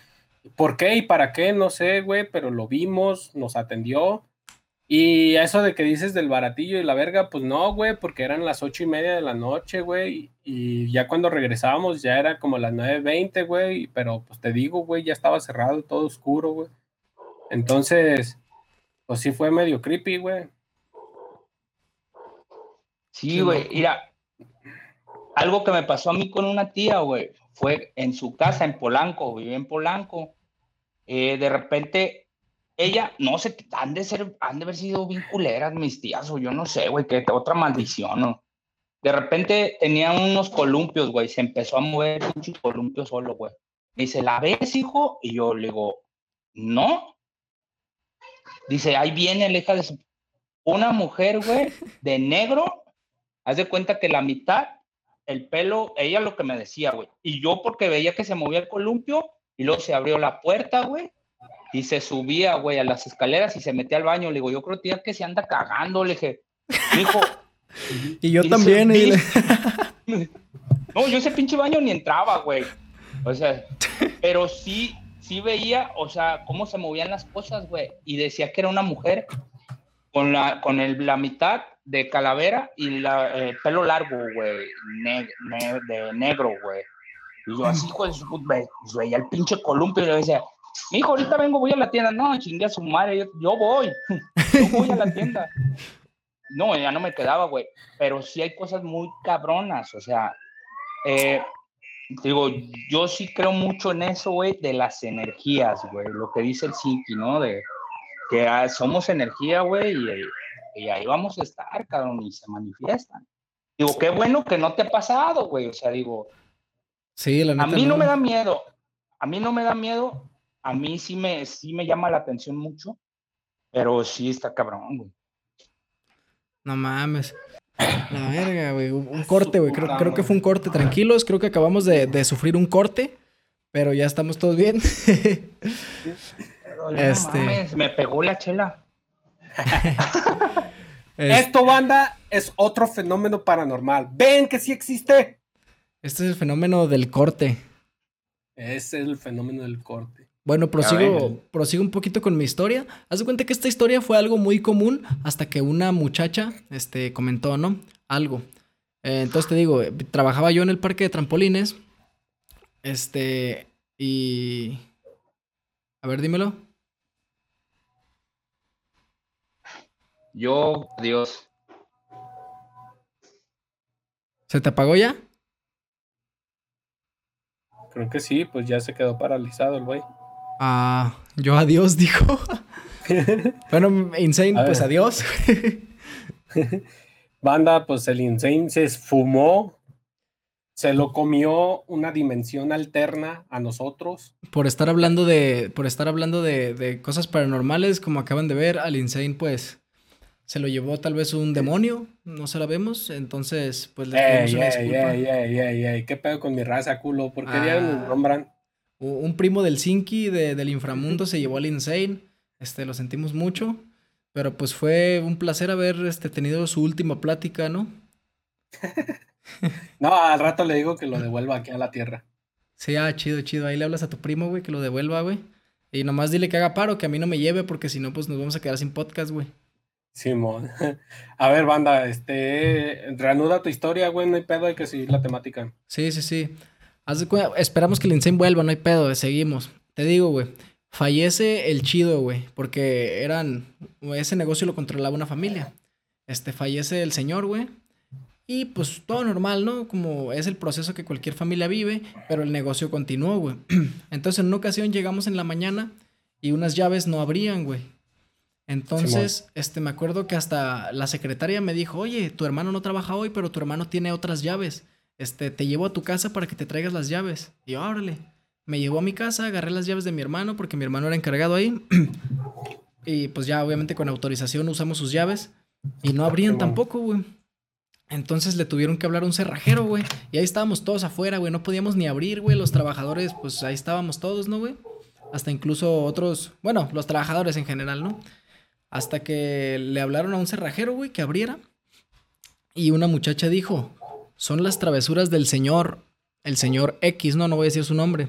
¿Por qué y para qué? No sé, güey, pero lo vimos, nos atendió, y eso de que dices del baratillo y la verga, pues no, güey, porque eran las ocho y media de la noche, güey, y ya cuando regresábamos ya era como las nueve veinte, güey, pero pues te digo, güey, ya estaba cerrado, todo oscuro, güey. Entonces, pues sí fue medio creepy, güey. Sí, güey, mira, algo que me pasó a mí con una tía, güey, fue en su casa en Polanco, vive en Polanco, eh, de repente, ella, no sé, han de ser, han de haber sido vinculeras mis tías, o yo no sé, güey, que otra maldición, ¿no? De repente tenía unos columpios, güey, se empezó a mover un columpio solo, güey. dice, ¿la ves, hijo? Y yo le digo, no. Dice, ahí viene la hija de su... Una mujer, güey, de negro, haz de cuenta que la mitad, el pelo, ella lo que me decía, güey. Y yo porque veía que se movía el columpio, y luego se abrió la puerta, güey, y se subía, güey, a las escaleras y se metía al baño. Le digo, yo creo tía, que se anda cagando. Le dije, hijo. y yo también. no, yo ese pinche baño ni entraba, güey. O sea, pero sí, sí veía, o sea, cómo se movían las cosas, güey. Y decía que era una mujer con la, con el, la mitad de calavera y la, el pelo largo, güey, de negro, güey. Y yo así, puta, veía el pinche columpio y le decía, hijo, ahorita vengo, voy a la tienda. No, chingue a su madre, yo, voy, yo voy a la tienda. No, ya no me quedaba, güey. Pero sí hay cosas muy cabronas, o sea, eh, digo, yo sí creo mucho en eso, güey, de las energías, güey, lo que dice el Sinki, ¿no? De que ah, somos energía, güey, y, y, ahí vamos a estar, cabrón, y se manifiestan. Digo, qué bueno que no te ha pasado, güey, o sea, digo, Sí, la A mí no. me da miedo. A mí no me da miedo. A mí sí me, sí me llama la atención mucho. Pero sí está cabrón, güey. No mames. La verga, güey. Un corte, güey. Creo, creo, que fue un corte. Tranquilos, creo que acabamos de, de sufrir un corte. Pero ya estamos todos bien. este... mames, me pegó la chela. Esto, banda, es otro fenómeno paranormal. Ven que sí existe. Este es el fenómeno del corte. Ese es el fenómeno del corte. Bueno, prosigo, prosigo un poquito con mi historia. Haz de cuenta que esta historia fue algo muy común hasta que una muchacha este, comentó, ¿no? Algo. Eh, entonces te digo, trabajaba yo en el parque de trampolines. Este, y... A ver, dímelo. Yo, Dios. ¿Se te apagó ya? Creo que sí, pues ya se quedó paralizado el güey. Ah, yo adiós, dijo. bueno, Insane, pues adiós. Banda, pues el Insane se esfumó. Se lo comió una dimensión alterna a nosotros. Por estar hablando de. Por estar hablando de, de cosas paranormales, como acaban de ver, al Insane, pues se lo llevó tal vez un demonio, no se vemos, entonces pues les pedimos una disculpa. Ey, ¿Qué pedo con mi raza, culo? ¿Por qué ah, nos nombran? Un primo del Sinki del inframundo se llevó al Insane, este, lo sentimos mucho, pero pues fue un placer haber este, tenido su última plática, ¿no? no, al rato le digo que lo devuelva aquí a la tierra. Sí, ah, chido, chido. Ahí le hablas a tu primo, güey, que lo devuelva, güey. Y nomás dile que haga paro, que a mí no me lleve, porque si no, pues nos vamos a quedar sin podcast, güey. Simón. A ver, banda, este, reanuda tu historia, güey, no hay pedo, hay que seguir la temática. Sí, sí, sí. Esperamos que el Insane vuelva, no hay pedo, seguimos. Te digo, güey, fallece el chido, güey, porque eran, ese negocio lo controlaba una familia. Este, fallece el señor, güey. Y pues todo normal, ¿no? Como es el proceso que cualquier familia vive, pero el negocio continuó, güey. Entonces en una ocasión llegamos en la mañana y unas llaves no abrían, güey. Entonces, este, me acuerdo que hasta la secretaria me dijo, oye, tu hermano no trabaja hoy, pero tu hermano tiene otras llaves. Este, te llevo a tu casa para que te traigas las llaves. Y yo, órale. Me llevó a mi casa, agarré las llaves de mi hermano porque mi hermano era encargado ahí. y pues ya, obviamente, con autorización usamos sus llaves. Y no abrían tampoco, güey. Entonces le tuvieron que hablar a un cerrajero, güey. Y ahí estábamos todos afuera, güey. No podíamos ni abrir, güey. Los trabajadores, pues ahí estábamos todos, ¿no, güey? Hasta incluso otros, bueno, los trabajadores en general, ¿no? Hasta que le hablaron a un cerrajero, güey, que abriera. Y una muchacha dijo, son las travesuras del señor, el señor X, no, no voy a decir su nombre.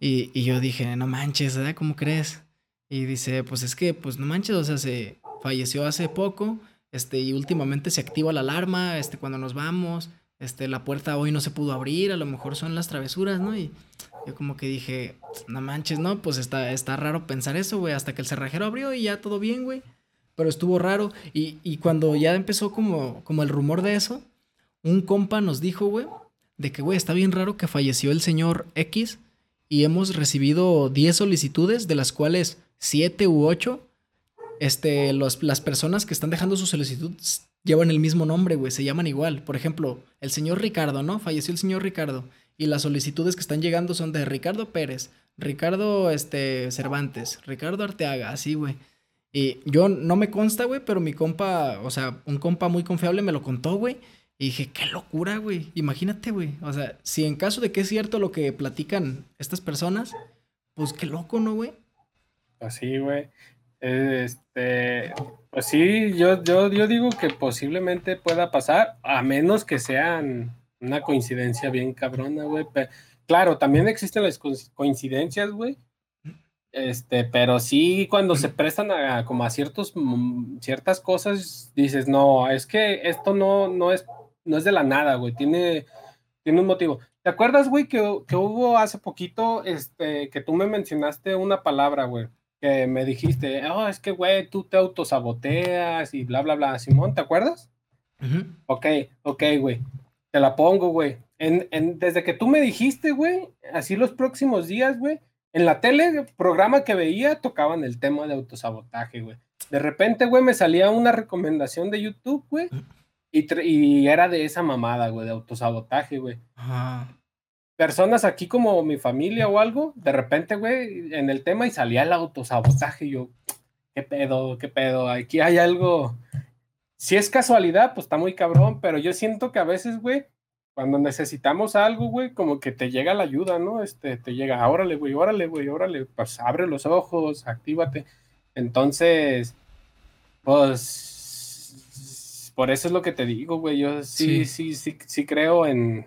Y, yo dije, no manches, ¿verdad? ¿Cómo crees? Y dice, pues es que, pues no manches, o sea, se falleció hace poco, este, y últimamente se activa la alarma, este, cuando nos vamos, este, la puerta hoy no se pudo abrir, a lo mejor son las travesuras, ¿no? Y yo como que dije, no manches, ¿no? Pues está, está raro pensar eso, güey, hasta que el cerrajero abrió y ya todo bien, güey. Pero estuvo raro. Y, y, cuando ya empezó como, como el rumor de eso, un compa nos dijo, güey, de que, güey, está bien raro que falleció el señor X y hemos recibido 10 solicitudes, de las cuales 7 u 8, este, los, las personas que están dejando su solicitud llevan el mismo nombre, güey, se llaman igual. Por ejemplo, el señor Ricardo, ¿no? Falleció el señor Ricardo. Y las solicitudes que están llegando son de Ricardo Pérez, Ricardo este, Cervantes, Ricardo Arteaga, así, güey. Y yo no me consta, güey, pero mi compa, o sea, un compa muy confiable me lo contó, güey. Y dije, qué locura, güey. Imagínate, güey. O sea, si en caso de que es cierto lo que platican estas personas, pues qué loco, ¿no, güey? Así, güey. Este, pues sí, yo, yo, yo digo que posiblemente pueda pasar, a menos que sean una coincidencia bien cabrona, güey. Claro, también existen las coincidencias, güey. Este, pero sí, cuando se prestan a como a ciertos, mm, ciertas cosas, dices, no, es que esto no, no, es, no es de la nada, güey. Tiene, tiene un motivo. ¿Te acuerdas, güey, que, que, hubo hace poquito, este, que tú me mencionaste una palabra, güey? Que me dijiste, oh, es que, güey, tú te autosaboteas y bla, bla, bla. Simón, ¿te acuerdas? Ok, ok, güey. Te la pongo, güey. En, en, desde que tú me dijiste, güey, así los próximos días, güey, en la tele, programa que veía, tocaban el tema de autosabotaje, güey. De repente, güey, me salía una recomendación de YouTube, güey, y, y, era de esa mamada, güey, de autosabotaje, güey. Personas aquí como mi familia o algo, de repente, güey, en el tema y salía el autosabotaje, y yo, ¿qué pedo? ¿Qué pedo? Aquí hay algo si es casualidad, pues está muy cabrón, pero yo siento que a veces, güey, cuando necesitamos algo, güey, como que te llega la ayuda, ¿no? Este, te llega, órale, güey, órale, güey, órale, pues abre los ojos, actívate. Entonces, pues, por eso es lo que te digo, güey, yo sí, sí, sí, sí, creo en,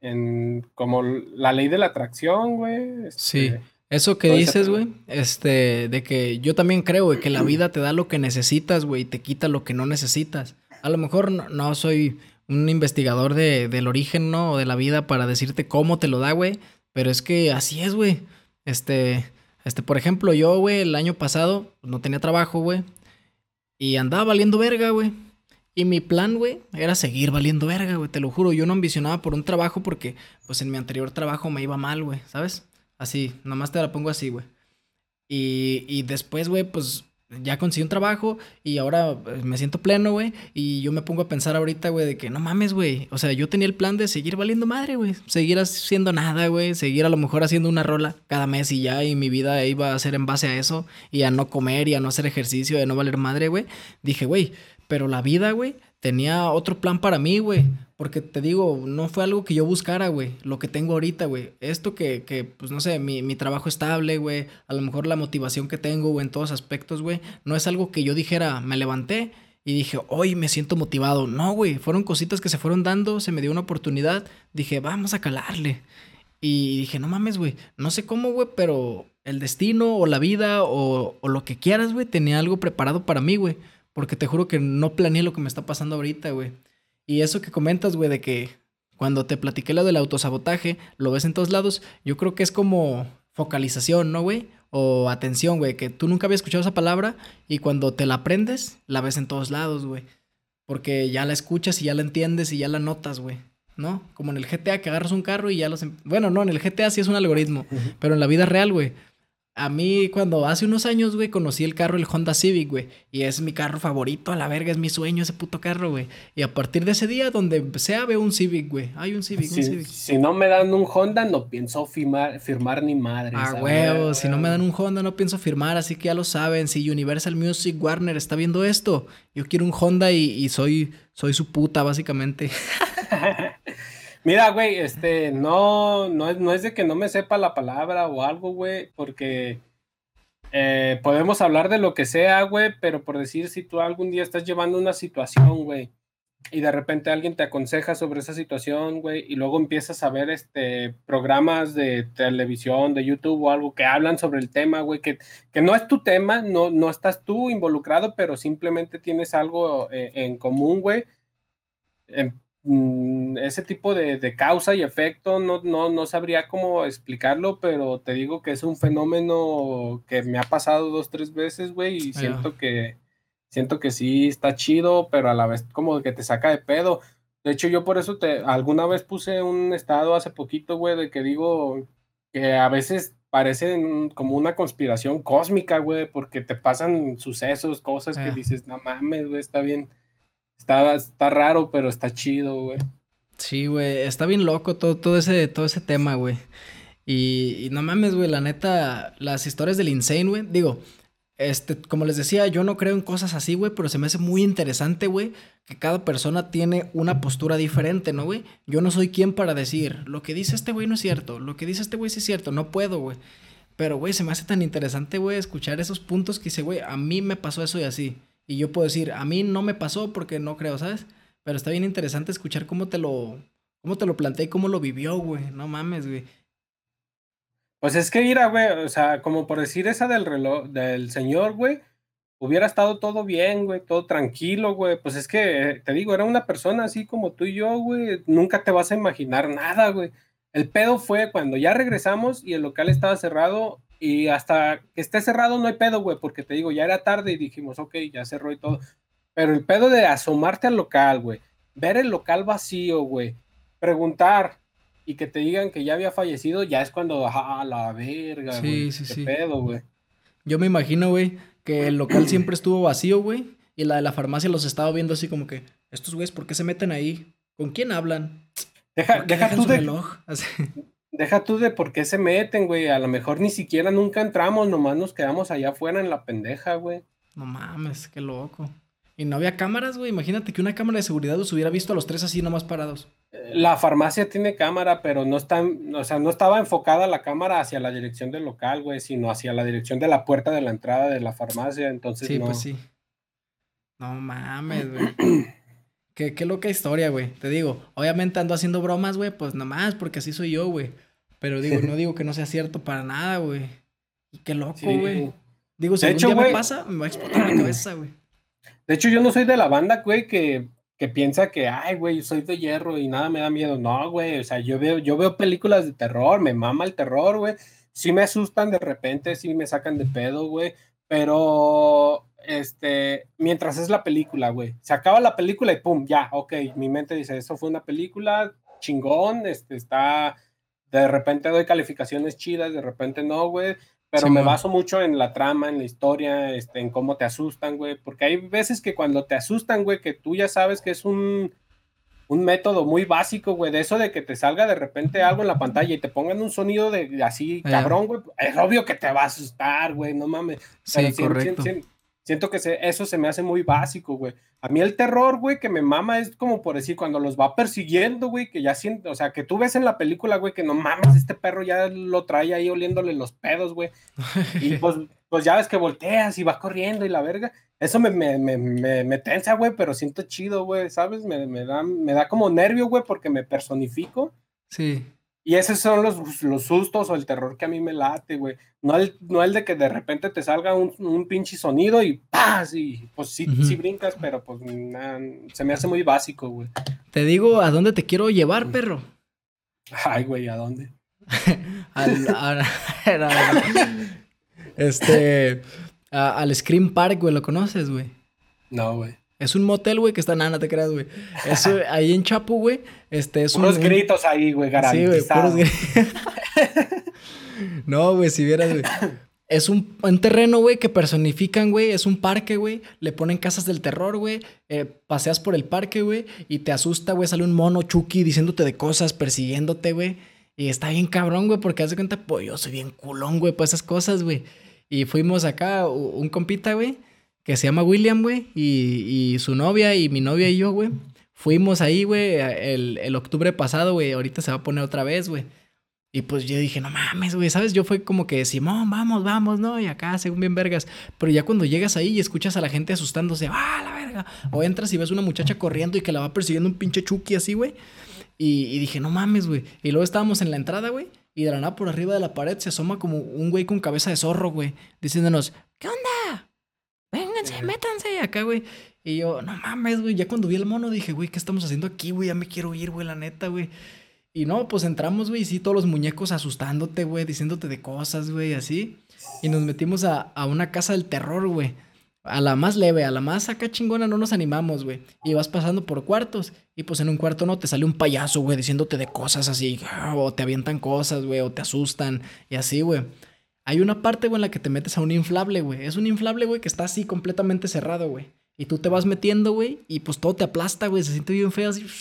en como la ley de la atracción, güey. sí. Este, eso que dices, güey, este, de que yo también creo, güey, que la vida te da lo que necesitas, güey, y te quita lo que no necesitas. A lo mejor no, soy un investigador de, del origen, ¿no? O de la vida para decirte cómo te lo da, güey. Pero es que así es, güey. Este, este, por ejemplo, yo, güey, el año pasado no tenía trabajo, güey. Y andaba valiendo verga, güey. Y mi plan, güey, era seguir valiendo verga, güey. Te lo juro, yo no ambicionaba por un trabajo porque, pues, en mi anterior trabajo me iba mal, güey, ¿sabes? Así, nomás te la pongo así, güey. Y, y después, güey, pues ya conseguí un trabajo y ahora eh, me siento pleno, güey. Y yo me pongo a pensar ahorita, güey, de que no mames, güey. O sea, yo tenía el plan de seguir valiendo madre, güey. Seguir haciendo nada, güey. Seguir a lo mejor haciendo una rola cada mes y ya. Y mi vida iba a ser en base a eso. Y a no comer y a no hacer ejercicio y a no valer madre, güey. Dije, güey, pero la vida, güey, tenía otro plan para mí, güey. Porque te digo, no fue algo que yo buscara, güey. Lo que tengo ahorita, güey. Esto que, que, pues no sé, mi, mi trabajo estable, güey. A lo mejor la motivación que tengo, güey, en todos aspectos, güey. No es algo que yo dijera, me levanté y dije, hoy me siento motivado. No, güey. Fueron cositas que se fueron dando, se me dio una oportunidad. Dije, vamos a calarle. Y dije, no mames, güey. No sé cómo, güey, pero el destino o la vida o, o lo que quieras, güey, tenía algo preparado para mí, güey. Porque te juro que no planeé lo que me está pasando ahorita, güey. Y eso que comentas, güey, de que cuando te platiqué lo del autosabotaje, lo ves en todos lados, yo creo que es como focalización, ¿no, güey? O atención, güey, que tú nunca habías escuchado esa palabra y cuando te la aprendes, la ves en todos lados, güey. Porque ya la escuchas y ya la entiendes y ya la notas, güey. ¿No? Como en el GTA que agarras un carro y ya los... Em-, bueno, no, en el GTA sí es un algoritmo, pero en la vida real, güey, a mí cuando hace unos años, güey, conocí el carro, el Honda Civic, güey. Y es mi carro favorito, a la verga, es mi sueño ese puto carro, güey. Y a partir de ese día, donde empecé a ver un Civic, güey. Hay un Civic, si, un Civic. Si no me dan un Honda, no pienso firmar, firmar ni madre. Ah, huevo, si no me dan un Honda, no pienso firmar. Así que ya lo saben. Si Universal Music Warner está viendo esto, yo quiero un Honda y, y soy, soy su puta, básicamente. Mira, güey, este, no, no es, no es de que no me sepa la palabra o algo, güey, porque eh, podemos hablar de lo que sea, güey, pero por decir, si tú algún día estás llevando una situación, güey, y de repente alguien te aconseja sobre esa situación, güey, y luego empiezas a ver este programas de televisión, de YouTube o algo que hablan sobre el tema, güey, que, que no es tu tema, no, no estás tú involucrado, pero simplemente tienes algo eh, en común, güey. Mm, ese tipo de, causa y efecto, no, no, no sabría cómo explicarlo, pero te digo que es un fenómeno que me ha pasado dos, tres veces, güey, y siento que, siento que sí está chido, pero a la vez como que te saca de pedo. De hecho, yo por eso te, alguna vez puse un estado hace poquito, güey, de que digo, que a veces parecen como una conspiración cósmica, güey, porque te pasan sucesos, cosas que ah. dices, no mames, güey, está bien, está, está raro, pero está chido, güey. Sí, güey, está bien loco todo, todo, ese, todo ese tema, güey. Y, y no mames, güey, la neta, las historias del Insane, güey, digo, este, como les decía, yo no creo en cosas así, güey, pero se me hace muy interesante, güey, que cada persona tiene una postura diferente, ¿no, güey? Yo no soy quien para decir, lo que dice este güey no es cierto, lo que dice este güey sí es cierto, no puedo, güey. Pero, güey, se me hace tan interesante, güey, escuchar esos puntos que dice, güey, a mí me pasó eso y así. Y yo puedo decir, a mí no me pasó porque no creo, ¿sabes? Pero está bien interesante escuchar cómo te lo, cómo te lo planteé y cómo lo vivió, güey. No mames, güey. Pues es que mira, güey, o sea, como por decir esa del reloj, del señor, güey, hubiera estado todo bien, güey, todo tranquilo, güey. Pues es que, te digo, era una persona así como tú y yo, güey. Nunca te vas a imaginar nada, güey. El pedo fue cuando ya regresamos y el local estaba cerrado y hasta que esté cerrado no hay pedo, güey, porque te digo, ya era tarde y dijimos, ok, ya cerró y todo. Pero el pedo de asomarte al local, güey, ver el local vacío, güey, preguntar, y que te digan que ya había fallecido, ya es cuando, ah, la verga, sí, Sí, sí, pedo, güey. Yo me imagino, güey, que el local siempre estuvo vacío, güey, y la de la farmacia los estaba viendo así como que, estos güeyes, ¿por qué se meten ahí? ¿Con quién hablan? Deja, deja tú de... Deja tú de por qué se meten, güey. A lo mejor ni siquiera nunca entramos, nomás nos quedamos allá afuera en la pendeja, güey. No mames, qué loco. Y no había cámaras, güey. Imagínate que una cámara de seguridad los hubiera visto a los tres así nomás parados. La farmacia tiene cámara, pero no está, o sea, no estaba enfocada la cámara hacia la dirección del local, güey, sino hacia la dirección de la puerta de la entrada de la farmacia, entonces Sí, pues sí. No mames, güey. qué, qué loca historia, güey. Te digo, obviamente ando haciendo bromas, güey, pues nomás porque así soy yo, güey. Pero digo, no digo que no sea cierto para nada, güey. Y qué loco, güey. Digo, si algún día me pasa, me va a explotar la cabeza, güey. De hecho, yo no soy de la banda, güey, que que piensa que, ay, güey, soy de hierro y nada me da miedo. No, güey, o sea, yo veo, yo veo películas de terror, me mama el terror, güey. Sí me asustan de repente, sí me sacan de pedo, güey. Pero, este, mientras es la película, güey. Se acaba la película y pum, ya, ok. Mi mente dice, eso fue una película chingón, este, está, de repente doy calificaciones chidas, de repente no, güey. Pero me baso mucho en la trama, en la historia, este, en cómo te asustan, güey. Porque hay veces que cuando te asustan, güey, que tú ya sabes que es un, un método muy básico, güey, de eso de que te salga de repente algo en la pantalla y te pongan un sonido de así, cabrón, güey. Es obvio que te va a asustar, güey, no mames. Sí, correcto. Siento que eso se me hace muy básico, güey. A mí el terror, güey, que me mama es como por decir, cuando los va persiguiendo, güey, que ya siento, o sea, que tú ves en la película, güey, que no mames, este perro ya lo trae ahí oliéndole los pedos, güey. Y pues, pues ya ves que volteas y va corriendo y la verga. Eso me, me, me, me, tensa, güey, pero siento chido, güey, ¿sabes? Me, me, da, me da como nervio, güey, porque me personifico. Sí. Y esos son los, los, sustos o el terror que a mí me late, güey. No el, no el de que de repente te salga un, un pinche sonido y ¡paz! Y pues sí, sí brincas, pero pues se me hace muy básico, güey. Te digo a dónde te quiero llevar, perro. Ay, güey, ¿a dónde? al, este. al Scream Park, güey, ¿lo conoces, güey? No, güey. Es un motel, güey, que está nada, no te creas, güey. Es ahí en Chapo, güey. Este es puros gritos ahí, güey, garantizados. Sí, güey, puros No, güey, si vieras, güey. Es un, terreno, güey, que personifican, güey. Es un parque, güey. Le ponen casas del terror, güey. Eh, paseas por el parque, güey. Y te asusta, güey. Sale un mono Chucky diciéndote de cosas, persiguiéndote, güey. Y está bien cabrón, güey, porque hace cuenta, pues yo soy bien culón, güey, por esas cosas, güey. Y fuimos acá, un compita, güey que se llama William, güey, y, su novia y mi novia y yo, güey. Fuimos ahí, güey, el, octubre pasado, güey. Ahorita se va a poner otra vez, güey. Y pues yo dije, no mames, güey, ¿sabes? Yo fue como que, Simón, vamos, vamos, ¿no? Y acá, según bien vergas. Pero ya cuando llegas ahí y escuchas a la gente asustándose, ¡ah, la verga! O entras y ves una muchacha corriendo y que la va persiguiendo un pinche Chucky así, güey. Y, y, dije, no mames, güey. Y luego estábamos en la entrada, güey. Y de la nada por arriba de la pared se asoma como un güey con cabeza de zorro, güey. Diciéndonos, ¿qué onda? Vénganse, métanse acá, güey. Y yo, no mames, güey. Ya cuando vi el mono dije, güey, ¿qué estamos haciendo aquí, güey? Ya me quiero ir, güey, la neta, güey. Y no, pues entramos, güey, y sí, todos los muñecos asustándote, güey, diciéndote de cosas, güey, así. Y nos metimos a, a una casa del terror, güey. A la más leve, a la más acá chingona no nos animamos, güey. Y vas pasando por cuartos. Y pues en un cuarto no te sale un payaso, güey, diciéndote de cosas así. O te avientan cosas, güey, o te asustan. Y así, güey. Hay una parte, güey, en la que te metes a un inflable, güey. Es un inflable, güey, que está así completamente cerrado, güey. Y tú te vas metiendo, güey, y pues todo te aplasta, güey. Se siente bien feo así.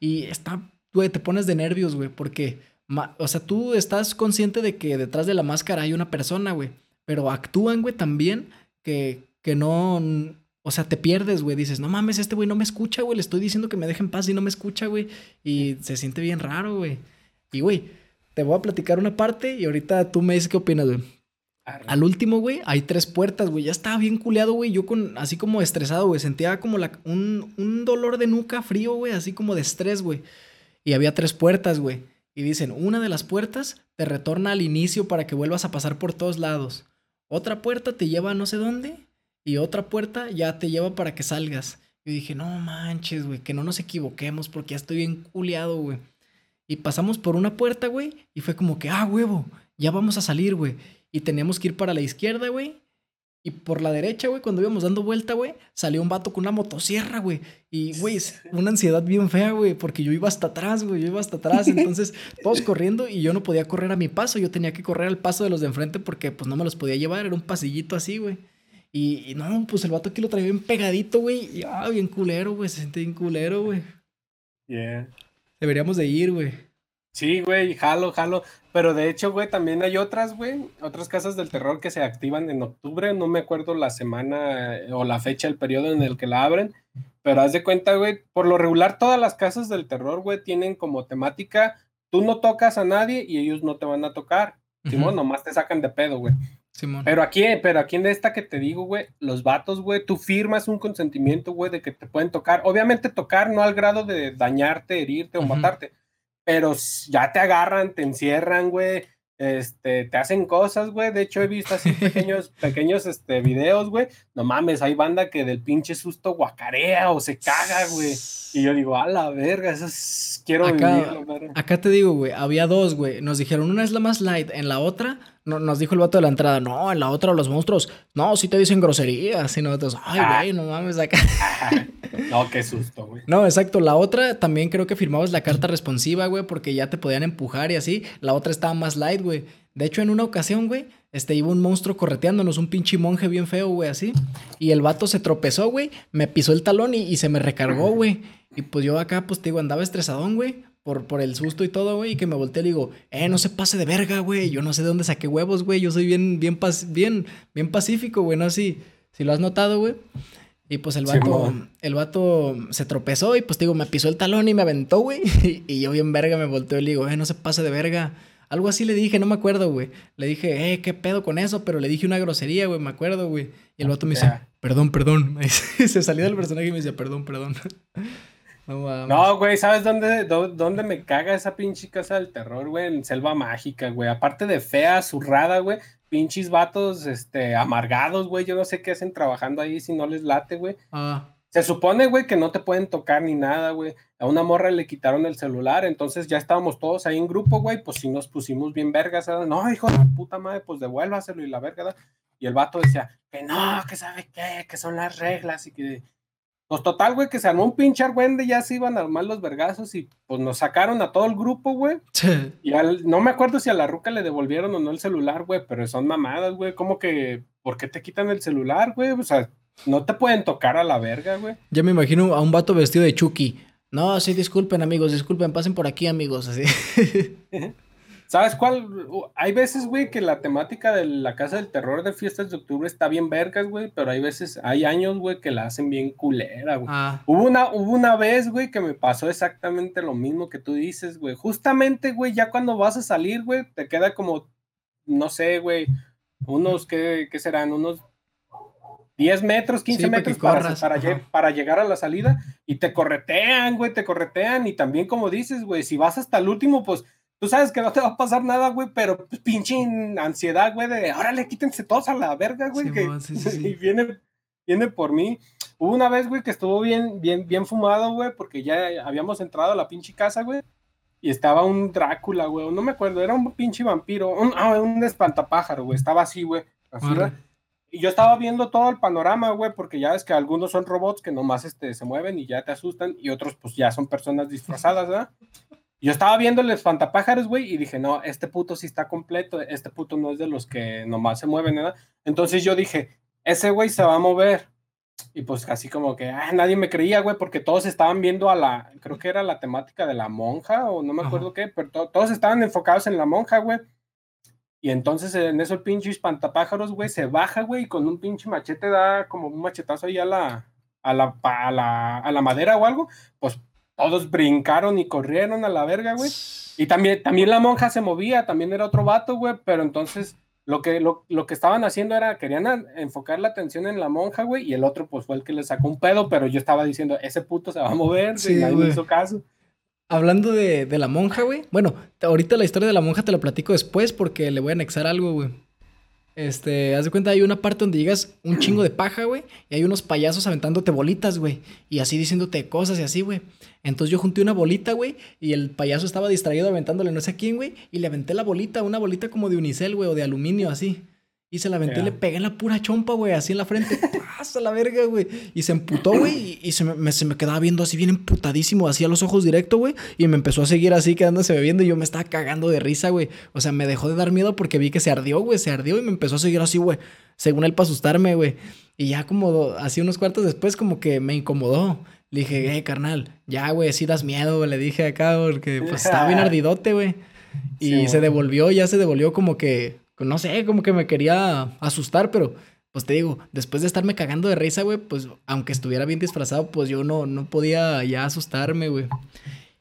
Y está, güey, te pones de nervios, güey, porque, o sea, tú estás consciente de que detrás de la máscara hay una persona, güey. Pero actúan, güey, también que, que no, o sea, te pierdes, güey. Dices, no mames, este güey no me escucha, güey. Le estoy diciendo que me deje en paz y no me escucha, güey. Y se siente bien raro, güey. Y, güey, te voy a platicar una parte y ahorita tú me dices qué opinas, güey. Al último, güey, hay tres puertas, güey. Ya estaba bien culeado, güey. Yo con, así como estresado, güey. Sentía como la, un, un dolor de nuca frío, güey. Así como de estrés, güey. Y había tres puertas, güey. Y dicen, una de las puertas te retorna al inicio para que vuelvas a pasar por todos lados. Otra puerta te lleva a no sé dónde. Y otra puerta ya te lleva para que salgas. Y dije, no manches, güey, que no nos equivoquemos porque ya estoy bien culeado, güey. Y pasamos por una puerta, güey. Y fue como que, ah, huevo, ya vamos a salir, güey y teníamos que ir para la izquierda, güey. Y por la derecha, güey, cuando íbamos dando vuelta, güey, salió un vato con una motosierra, güey. Y, güey, una ansiedad bien fea, güey, porque yo iba hasta atrás, güey, yo iba hasta atrás. Entonces, todos corriendo y yo no podía correr a mi paso, yo tenía que correr al paso de los de enfrente porque, pues, no me los podía llevar, era un pasillito así, güey. Y, no, pues el vato aquí lo traía bien pegadito, güey. Y, ah, bien culero, güey, se siente bien culero, güey. Yeah. Deberíamos de ir, güey. Sí, güey, jalo, jalo. Pero de hecho, güey, también hay otras, güey, otras casas del terror que se activan en octubre. No me acuerdo la semana eh, o la fecha, el periodo en el que la abren. Pero haz de cuenta, güey, por lo regular todas las casas del terror, güey, tienen como temática, tú no tocas a nadie y ellos no te van a tocar. Simón, nomás te sacan de pedo, güey. Simón. Pero aquí, pero aquí en esta que te digo, güey, los vatos, güey, tú firmas un consentimiento, güey, de que te pueden tocar. Obviamente tocar no al grado de dañarte, herirte o matarte pero ya te agarran, te encierran, güey, este, te hacen cosas, güey. De hecho, he visto así pequeños, pequeños, este, videos, güey. No mames, hay banda que del pinche susto guacarea o se caga, güey. Y yo digo, a la verga, eso es, quiero acá, Acá te digo, güey, había dos, güey. Nos dijeron, una es la más light, en la otra, no, nos dijo el vato de la entrada, no, en la otra los monstruos, no, sí te dicen groserías. Y nosotros, ay, ah. güey, no mames, acá. no, qué susto, güey. No, exacto. La otra también creo que firmabas la carta responsiva, güey, porque ya te podían empujar y así. La otra estaba más light, güey. De hecho, en una ocasión, güey, este, iba un monstruo correteándonos, un pinche monje bien feo, güey, así. Y el vato se tropezó, güey, me pisó el talón y, y se me recargó, güey. Y pues yo acá, pues te digo, andaba estresadón, güey. Por, por el susto y todo, güey. Y que me volteé y le digo, eh, no se pase de verga, güey. Yo no sé de dónde saqué huevos, güey. Yo soy bien, bien, bien, bien pacífico, güey. No sé si, lo has notado, güey. Y pues el vato, el vato se tropezó y pues digo, me pisó el talón y me aventó, güey. Y, yo bien verga me volteé y le digo, eh, no se pase de verga. Algo así le dije, no me acuerdo, güey. Le dije, eh, qué pedo con eso, pero le dije una grosería, güey, me acuerdo, güey. Y el vato me dice, perdón, perdón. se salió del personaje y me dice, perdón, perdón. No, güey, ¿sabes dónde, dónde me caga esa pinche casa del terror, güey? En Selva Mágica, güey. Aparte de fea, zurrada, güey. Pinches vatos, este, amargados, güey. Yo no sé qué hacen trabajando ahí si no les late, güey. Ah. Se supone, güey, que no te pueden tocar ni nada, güey. A una morra le quitaron el celular, entonces ya estábamos todos ahí en grupo, güey. Pues si nos pusimos bien vergas. No, hijo de puta madre, pues devuélvaselo y la verga. Y el vato decía que no, que sabe qué, que son las reglas y que pues total, güey, que se armó un pinche argüende, ya se iban a armar los vergazos y pues nos sacaron a todo el grupo, güey. Y al, no me acuerdo si a la ruca le devolvieron o no el celular, güey, pero son mamadas, güey. ¿Cómo que, por qué te quitan el celular, güey? O sea, no te pueden tocar a la verga, güey. Ya me imagino a un vato vestido de Chucky. No, sí, disculpen, amigos, disculpen, pasen por aquí, amigos, así. ¿Sabes cuál? Hay veces, güey, que la temática de la casa del terror de fiestas de octubre está bien vergas, güey, pero hay veces, hay años, güey, que la hacen bien culera, güey. Ah. Hubo, una, hubo una vez, güey, que me pasó exactamente lo mismo que tú dices, güey. Justamente, güey, ya cuando vas a salir, güey, te queda como, no sé, güey, unos, ¿qué, qué serán? Unos 10 metros, 15 metros para, para, para, llegar a la salida y te corretean, güey, te corretean y también como dices, güey, si vas hasta el último, pues tú sabes que no te va a pasar nada, güey, pero pues, pinche ansiedad, güey, de órale, quítense todos a la verga, güey, que y viene, viene por mí. Hubo una vez, güey, que estuvo bien, bien, bien fumado, güey, porque ya habíamos entrado a la pinche casa, güey, y estaba un Drácula, güey, no me acuerdo, era un pinche vampiro, un, ah, un espantapájaro, güey, estaba así, güey, así, y yo estaba viendo todo el panorama, güey, porque ya es que algunos son robots que nomás este, se mueven y ya te asustan, y otros pues ya son personas disfrazadas, ¿verdad? Yo estaba viendo el espantapájaros, güey, y dije, no, este puto sí está completo, este puto no es de los que nomás se mueven, ¿verdad? Entonces yo dije, ese güey se va a mover. Y pues así como que ah, nadie me creía, güey, porque todos estaban viendo a la, creo que era la temática de la monja, o no me acuerdo qué, pero todos estaban enfocados en la monja, güey. Y entonces en eso el pinche espantapájaros, güey, se baja, güey, y con un pinche machete da como un machetazo ahí a la, a la, a la, a la madera o algo. Pues todos brincaron y corrieron a la verga, güey. Y también, también la monja se movía, también era otro vato, güey, pero entonces lo que, lo, que estaban haciendo era, querían enfocar la atención en la monja, güey, y el otro pues fue el que le sacó un pedo, pero yo estaba diciendo, ese puto se va a mover, sí, nadie me hizo caso. Hablando de, de la monja, güey. Bueno, ahorita la historia de la monja te la platico después porque le voy a anexar algo, güey. Este, haz de cuenta, hay una parte donde llegas un chingo de paja, güey, y hay unos payasos aventándote bolitas, güey, y así diciéndote cosas y así, güey. Entonces yo junté una bolita, güey, y el payaso estaba distraído aventándole no sé a quién, güey, y le aventé la bolita, una bolita como de unicel, güey, o de aluminio, así. Y se la aventé y le pegué en la pura chompa, güey, así en la frente. ¡Pasa la verga, güey! Y se emputó, güey, y, se, me, se, me, quedaba viendo así bien emputadísimo, así a los ojos directo, güey. Y me empezó a seguir así, quedándose bebiendo, y yo me estaba cagando de risa, güey. O sea, me dejó de dar miedo porque vi que se ardió, güey, se ardió y me empezó a seguir así, güey. Según él, para asustarme, güey. Y ya como así unos cuartos después, como que me incomodó. Le dije, eh, carnal, ya, güey, sí das miedo. Le dije acá, porque pues estaba bien ardidote, güey. Y se devolvió, ya se devolvió como que no sé, como que me quería asustar, pero pues te digo, después de estarme cagando de risa, güey, pues aunque estuviera bien disfrazado, pues yo no, no podía ya asustarme, güey.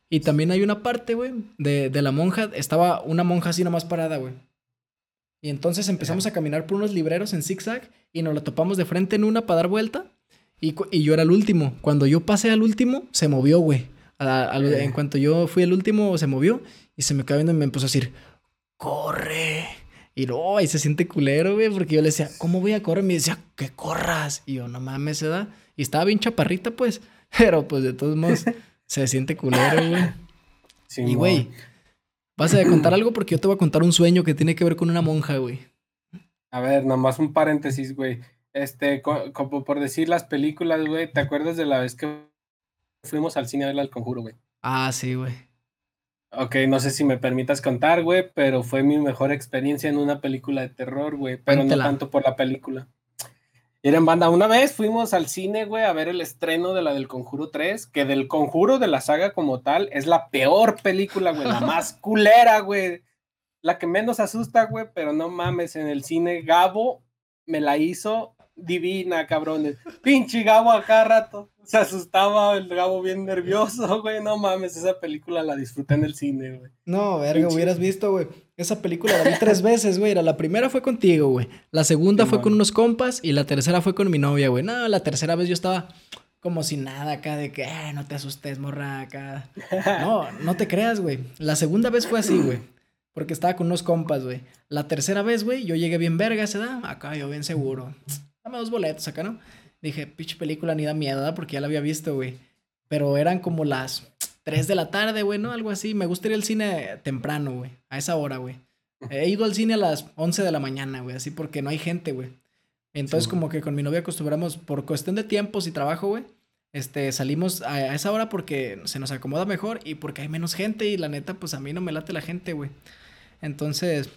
Y también hay una parte, güey, de, de la monja, estaba una monja así nomás parada, güey. Y entonces empezamos a caminar por unos libreros en zigzag y nos la topamos de frente en una para dar vuelta. Y, y yo era el último. Cuando yo pasé al último, se movió, güey. en cuanto yo fui el último, se movió y se me quedó viendo y me empezó a decir, corre. Y no, ahí se siente culero, güey, porque yo le decía, ¿cómo voy a correr? Y me decía, que corras. Y yo, no mames, se da. Y estaba bien chaparrita, pues. Pero pues de todos modos, se siente culero, güey. Sí, y güey, vas a contar algo porque yo te voy a contar un sueño que tiene que ver con una monja, güey. A ver, nomás un paréntesis, güey. Este, como por decir las películas, güey, ¿te acuerdas de la vez que fuimos al cine a ver El Conjuro, güey? Ah, sí, güey. Ok, no sé si me permitas contar, güey, pero fue mi mejor experiencia en una película de terror, güey, pero no tanto por la película. Era en banda. Una vez fuimos al cine, güey, a ver el estreno de la del Conjuro 3, que del Conjuro de la saga como tal es la peor película, güey, la más culera, güey. La que menos asusta, güey, pero no mames, en el cine Gabo me la hizo divina, cabrones. Pinche Gabo a cada rato. Se asustaba el Gabo bien nervioso, güey. No mames, esa película la disfruté en el cine, güey. No, verga, hubieras visto, güey. Esa película la vi tres veces, güey. La primera fue contigo, güey. La segunda fue con unos compas y la tercera fue con mi novia, güey. No, la tercera vez yo estaba como sin nada acá de que, eh, no te asustes, morra, acá. No, no te creas, güey. La segunda vez fue así, güey. Porque estaba con unos compas, güey. La tercera vez, güey, yo llegué bien verga, se da. Acá yo bien seguro dame dos boletos acá, ¿no? Dije, pinche película ni da miedo. Porque ya la había visto, güey. Pero eran como las 3 de la tarde, güey, ¿no? Algo así. Me gustaría ir al cine temprano, güey. A esa hora, güey. He ido al cine a las 11 de la mañana, güey. Así porque no hay gente, güey. Entonces, como que con mi novia acostumbramos, por cuestión de tiempos y trabajo, güey. Este, salimos a, esa hora porque se nos acomoda mejor y porque hay menos gente. Y la neta, pues a mí no me late la gente, güey. Entonces,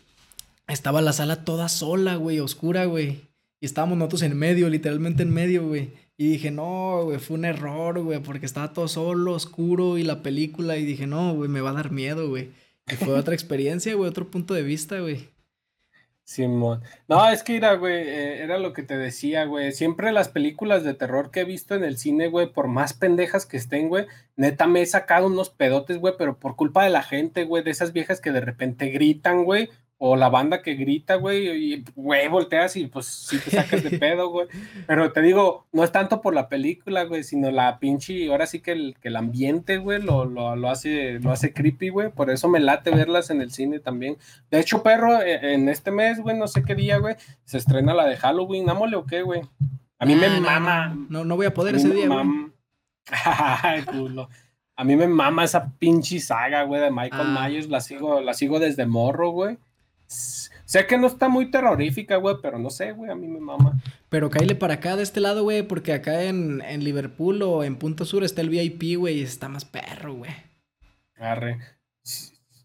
estaba la sala toda sola, güey, oscura, güey. Y estábamos nosotros en medio, literalmente en medio, güey. Y dije, no, güey, fue un error, güey, porque estaba todo solo, oscuro y la película. Y dije, no, güey, me va a dar miedo, güey. Y fue otra experiencia, güey, otro punto de vista, güey. Simón. No, es que era, güey, eh, era lo que te decía, güey. Siempre las películas de terror que he visto en el cine, güey, por más pendejas que estén, güey, neta me he sacado unos pedotes, güey, pero por culpa de la gente, güey, de esas viejas que de repente gritan, güey, o la banda que grita, güey, y güey, volteas y pues sí te sacas de pedo, güey. Pero te digo, no es tanto por la película, güey, sino la pinche, ahora sí que el, que el ambiente, güey, lo, lo, lo, hace, lo hace creepy, güey. Por eso me late verlas en el cine también. De hecho, perro, e, en este mes, güey, no sé qué día, güey, se estrena la de Halloween, ¿ámole o qué, güey? A mí me ah, mama. No, no voy a poder ese día, güey. Ay, culo. A mí me mama esa pinche saga, güey, de Michael ah. Myers. La sigo, la sigo desde morro, güey. Sé que no está muy terrorífica, güey, pero no sé, güey, a mí me mama. Pero cáile para acá de este lado, güey, porque acá en, en Liverpool o en Punto Sur está el VIP, güey, y está más perro, güey. Arre.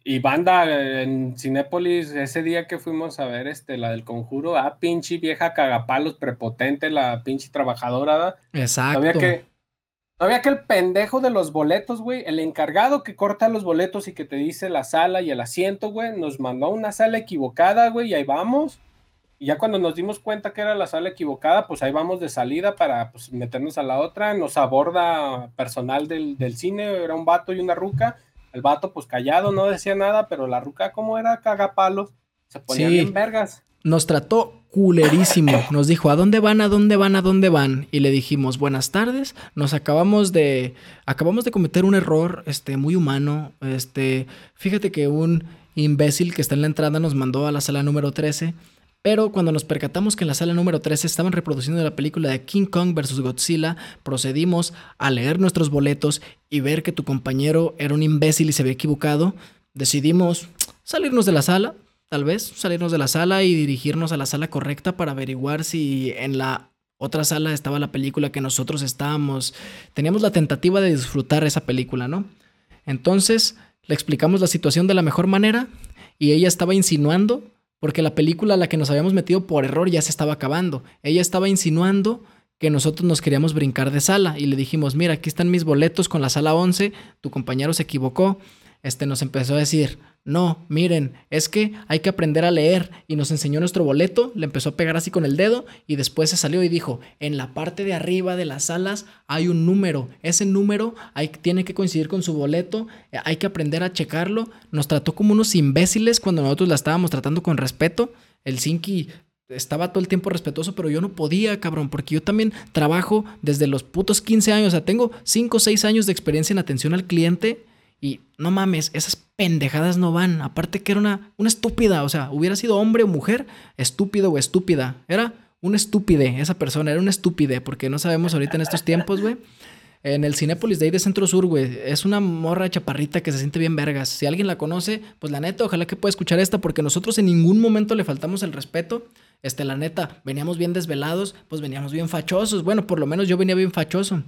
Y banda en Cinépolis, ese día que fuimos a ver este, la del conjuro, ah, pinche vieja cagapalos prepotente, la pinche trabajadora. Exacto. Todavía que, todavía que el pendejo de los boletos, güey, el encargado que corta los boletos y que te dice la sala y el asiento, güey, nos mandó a una sala equivocada, güey, y ahí vamos. Y ya cuando nos dimos cuenta que era la sala equivocada, pues ahí vamos de salida para pues, meternos a la otra. Nos aborda personal del, del cine, era un vato y una ruca el vato, pues callado, no decía nada, pero la ruca, como era cagapalos, se ponía bien vergas. Nos trató culerísimo. Nos dijo, ¿a dónde van? ¿A dónde van? ¿A dónde van? Y le dijimos, buenas tardes. Nos acabamos de. Acabamos de cometer un error, este, muy humano. Este. Fíjate que un imbécil que está en la entrada nos mandó a la sala número 13 pero cuando nos percatamos que en la sala número 13 estaban reproduciendo la película de King Kong vs. Godzilla, procedimos a leer nuestros boletos y ver que tu compañero era un imbécil y se había equivocado. Decidimos salirnos de la sala, tal vez salirnos de la sala y dirigirnos a la sala correcta para averiguar si en la otra sala estaba la película que nosotros estábamos. Teníamos la tentativa de disfrutar esa película, ¿no? Entonces le explicamos la situación de la mejor manera y ella estaba insinuando porque la película a la que nos habíamos metido por error ya se estaba acabando. Ella estaba insinuando que nosotros nos queríamos brincar de sala y le dijimos, mira, aquí están mis boletos con la sala 11, tu compañero se equivocó. Este nos empezó a decir, no, miren, es que hay que aprender a leer. Y nos enseñó nuestro boleto, le empezó a pegar así con el dedo y después se salió y dijo, en la parte de arriba de las salas hay un número. Ese número tiene que coincidir con su boleto, eh, hay que aprender a checarlo. Nos trató como unos imbéciles cuando nosotros la estábamos tratando con respeto. El Sinki estaba todo el tiempo respetuoso, pero yo no podía, cabrón, porque yo también trabajo desde los putos 15 años, o sea, tengo 5 o 6 años de experiencia en atención al cliente y no mames, esas pendejadas no van. Aparte que era una, una estúpida, o sea, hubiera sido hombre o mujer, estúpido o estúpida. Era un estúpide, esa persona, era un estúpide, porque no sabemos ahorita en estos tiempos, güey. En el Cinépolis de ahí de Centro Sur, güey. Es una morra chaparrita que se siente bien vergas. Si alguien la conoce, pues la neta, ojalá que pueda escuchar esta, porque nosotros en ningún momento le faltamos el respeto. Este, la neta, veníamos bien desvelados, pues veníamos bien fachosos. Bueno, por lo menos yo venía bien fachoso.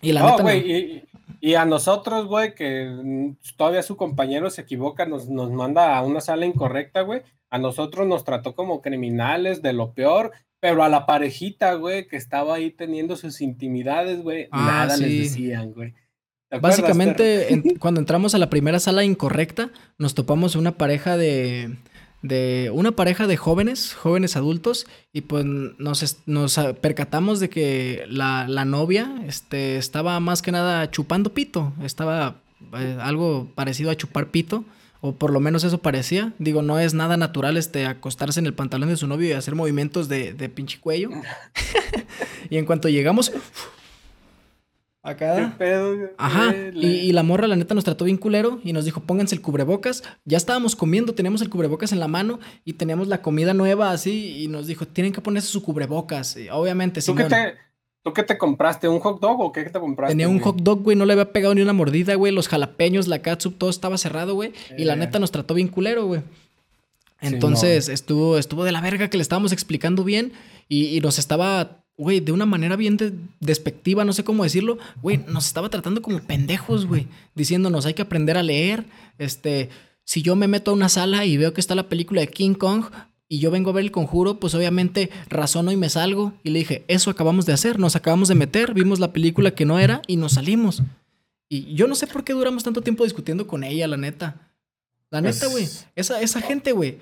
Y la neta. Güey, y a nosotros, güey, que todavía su compañero se equivoca, nos, nos manda a una sala incorrecta, güey. A nosotros nos trató como criminales de lo peor, pero a la parejita, güey, que estaba ahí teniendo sus intimidades, güey, ah, nada les decían, güey. Básicamente, cuando entramos a la primera sala incorrecta, nos topamos una pareja de, de una pareja de jóvenes, jóvenes adultos, y pues nos, nos percatamos de que la, la, novia este, estaba más que nada chupando pito, estaba eh, algo parecido a chupar pito, o por lo menos eso parecía. Digo, no es nada natural este, acostarse en el pantalón de su novio y hacer movimientos de, de pinche cuello. y en cuanto llegamos, Acá. ¿Qué pedo? Ajá. Y, la morra, la neta, nos trató bien culero y nos dijo, pónganse el cubrebocas. Ya estábamos comiendo, teníamos el cubrebocas en la mano y teníamos la comida nueva así y nos dijo, tienen que ponerse su cubrebocas. obviamente, ¿Tú qué, te, ¿Tú qué te compraste? ¿Un hot dog o qué te compraste? Tenía un hot dog, güey, no le había pegado ni una mordida, güey. Los jalapeños, la catsup, todo estaba cerrado, güey. Y la eh. neta nos trató bien culero, güey. Entonces estuvo, estuvo de la verga que le estábamos explicando bien y, y nos estaba güey, de una manera bien despectiva, no sé cómo decirlo, güey, nos estaba tratando como pendejos, güey, diciéndonos, hay que aprender a leer, este, si yo me meto a una sala y veo que está la película de King Kong y yo vengo a ver el conjuro, pues obviamente razono y me salgo. Y le dije, eso acabamos de hacer, nos acabamos de meter, vimos la película que no era y nos salimos. Y yo no sé por qué duramos tanto tiempo discutiendo con ella, la neta. La neta, güey. Esa, esa gente, güey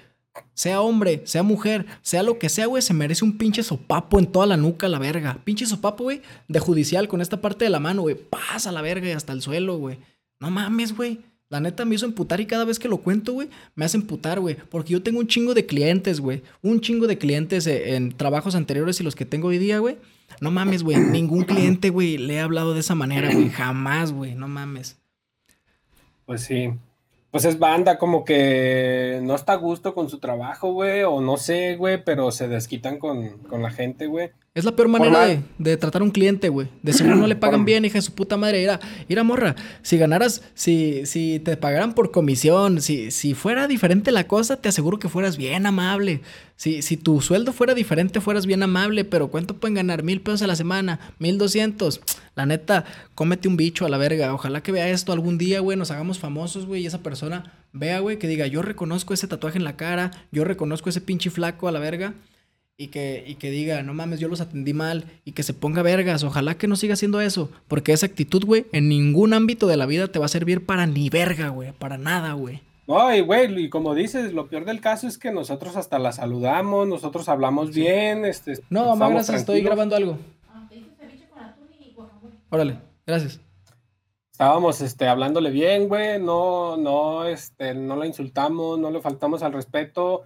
sea hombre, sea mujer, sea lo que sea, güey, se merece un pinche sopapo en toda la nuca, la verga. Pinche sopapo, güey, de judicial con esta parte de la mano, güey. Pasa la verga y hasta el suelo, güey. No mames, güey. La neta me hizo emputar y cada vez que lo cuento, güey, me hace emputar, güey. Porque yo tengo un chingo de clientes, güey. Un chingo de clientes eh, en trabajos anteriores y los que tengo hoy día, güey. No mames, güey. Ningún cliente, güey, le he hablado de esa manera, güey. Jamás, güey. No mames. Pues sí pues es banda como que no está a gusto con su trabajo, güey, o no sé, güey, pero se desquitan con, la gente, güey. Es la peor manera de, tratar a un cliente, güey. De seguro no le pagan bien, hija de su puta madre. Mira, morra, si ganaras, si, si te pagaran por comisión, si, si fuera diferente la cosa, te aseguro que fueras bien amable. Si, si tu sueldo fuera diferente, fueras bien amable, pero ¿cuánto pueden ganar? Mil pesos a la semana, mil doscientos. La neta, cómete un bicho a la verga. Ojalá que vea esto algún día, güey, nos hagamos famosos, güey, y esa persona vea, güey, que diga, yo reconozco ese tatuaje en la cara, yo reconozco ese pinche flaco a la verga y que, y que diga, no mames, yo los atendí mal y que se ponga vergas. Ojalá que no siga haciendo eso, porque esa actitud, güey, en ningún ámbito de la vida te va a servir para ni verga, güey, para nada, güey. No, y güey, y como dices, lo peor del caso es que nosotros hasta la saludamos, nosotros hablamos bien, este... No, más gracias, estoy grabando algo. Órale, gracias. Estábamos, este, hablándole bien, güey, no, no, este, no la insultamos, no le faltamos al respeto,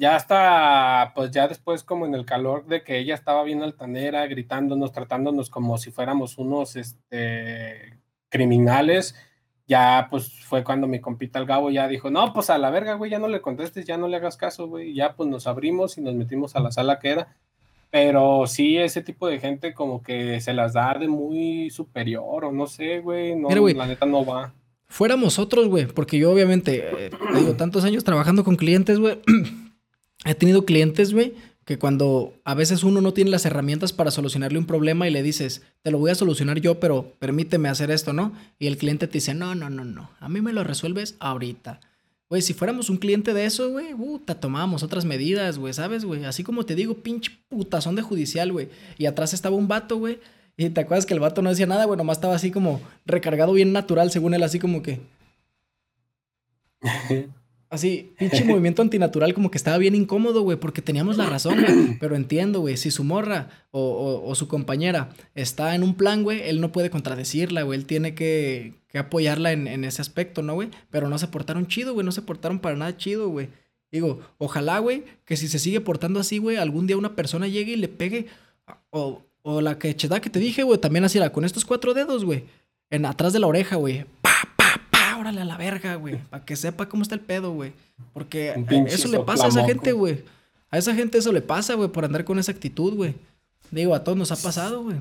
ya hasta, pues ya después como en el calor de que ella estaba bien altanera, gritándonos, tratándonos como si fuéramos unos este, criminales, ya pues fue cuando mi compita el Gabo ya dijo, no, pues a la verga, güey, ya no le contestes, ya no le hagas caso, güey, ya pues nos abrimos y nos metimos a la sala que era. Pero sí, ese tipo de gente como que se las da de muy superior o no sé, güey, no, la neta no va. Fuéramos otros, güey, porque yo obviamente, eh, digo, tantos años trabajando con clientes, güey, He tenido clientes, güey, que cuando a veces uno no tiene las herramientas para solucionarle un problema y le dices, te lo voy a solucionar yo, pero permíteme hacer esto, ¿no? Y el cliente te dice, no, no, no, no, a mí me lo resuelves ahorita. Güey, si fuéramos un cliente de eso, güey, puta, tomábamos otras medidas, güey, ¿sabes, güey? Así como te digo, pinche putazón de judicial, güey. Y atrás estaba un vato, güey. Y te acuerdas que el vato no decía nada, güey, nomás estaba así como recargado bien natural, según él, así como que. Así, pinche movimiento antinatural, como que estaba bien incómodo, güey, porque teníamos la razón, güey. Pero entiendo, güey, si su morra o, su compañera está en un plan, güey, él no puede contradecirla, güey. Él tiene que, apoyarla en, ese aspecto, ¿no, güey? Pero no se portaron chido, güey, no se portaron para nada chido, güey. Digo, ojalá, güey, que si se sigue portando así, güey, algún día una persona llegue y le pegue. O, o la que que te dije, güey, también así, la, con estos cuatro dedos, güey. En atrás de la oreja, güey órale a la verga, güey. Para que sepa cómo está el pedo, güey. Porque eso le pasa a esa gente, güey. A esa gente eso le pasa, güey, por andar con esa actitud, güey. Digo, a todos nos ha pasado, güey.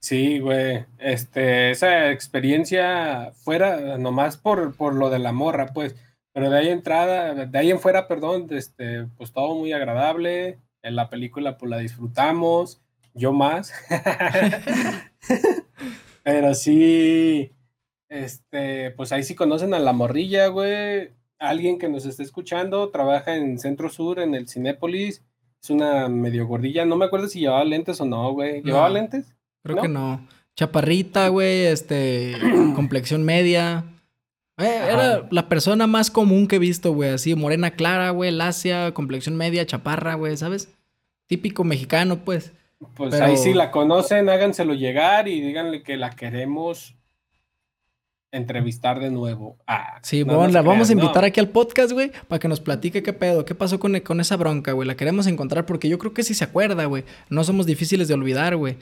Sí, güey. Este, esa experiencia fuera, nomás por, por lo de la morra, pues. Pero de ahí entrada, de ahí en fuera, perdón, este, pues todo muy agradable. En la película, pues la disfrutamos. Yo más. Pero sí, este, pues ahí sí conocen a la morrilla, güey. Alguien que nos esté escuchando, trabaja en Centro Sur, en el Cinépolis. Es una medio gordilla. No me acuerdo si llevaba lentes o no, güey. ¿Llevaba lentes? Creo que no. Chaparrita, güey, este, complexión media. Eh, era la persona más común que he visto, güey. Así, morena clara, güey, lacia, complexión media, chaparra, güey, ¿sabes? Típico mexicano, pues. Pues ahí sí la conocen, háganselo llegar y díganle que la queremos entrevistar de nuevo. Ah, sí, bueno, la vamos a invitar aquí al podcast, güey, para que nos platique qué pedo, qué pasó con, con esa bronca, güey. La queremos encontrar porque yo creo que sí se acuerda, güey. No somos difíciles de olvidar, güey.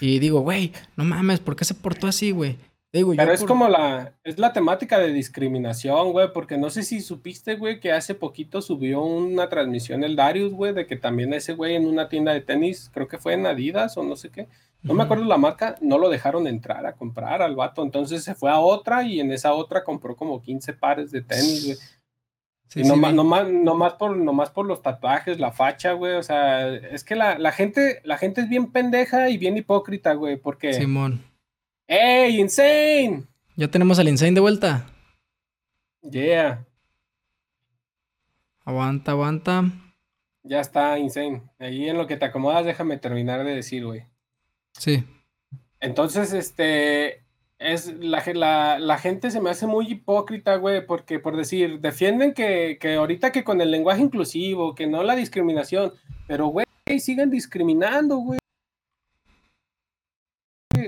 Y digo, güey, no mames, ¿por qué se portó así, güey? Digo, Pero es como la, es la temática de discriminación, güey, porque no sé si supiste, güey, que hace poquito subió una transmisión el Darius, güey, de que también ese güey en una tienda de tenis, creo que fue en Adidas o no sé qué, no me acuerdo la marca, no lo dejaron entrar a comprar al vato, entonces se fue a otra y en esa otra compró como 15 pares de tenis, güey. y no más por, nomás por los tatuajes, la facha, güey. O sea, es que la, la, gente, la gente es bien pendeja y bien hipócrita, güey, porque... Simón ¡Ey, Insane! ¿Ya tenemos al Insane de vuelta? Yeah. Aguanta, aguanta. Ya está, Insane. Ahí en lo que te acomodas, déjame terminar de decir, güey. Sí. Entonces, este, es la, la, la, gente se me hace muy hipócrita, güey, porque por decir, defienden que, que, ahorita que con el lenguaje inclusivo, que no la discriminación, pero, güey, siguen discriminando, güey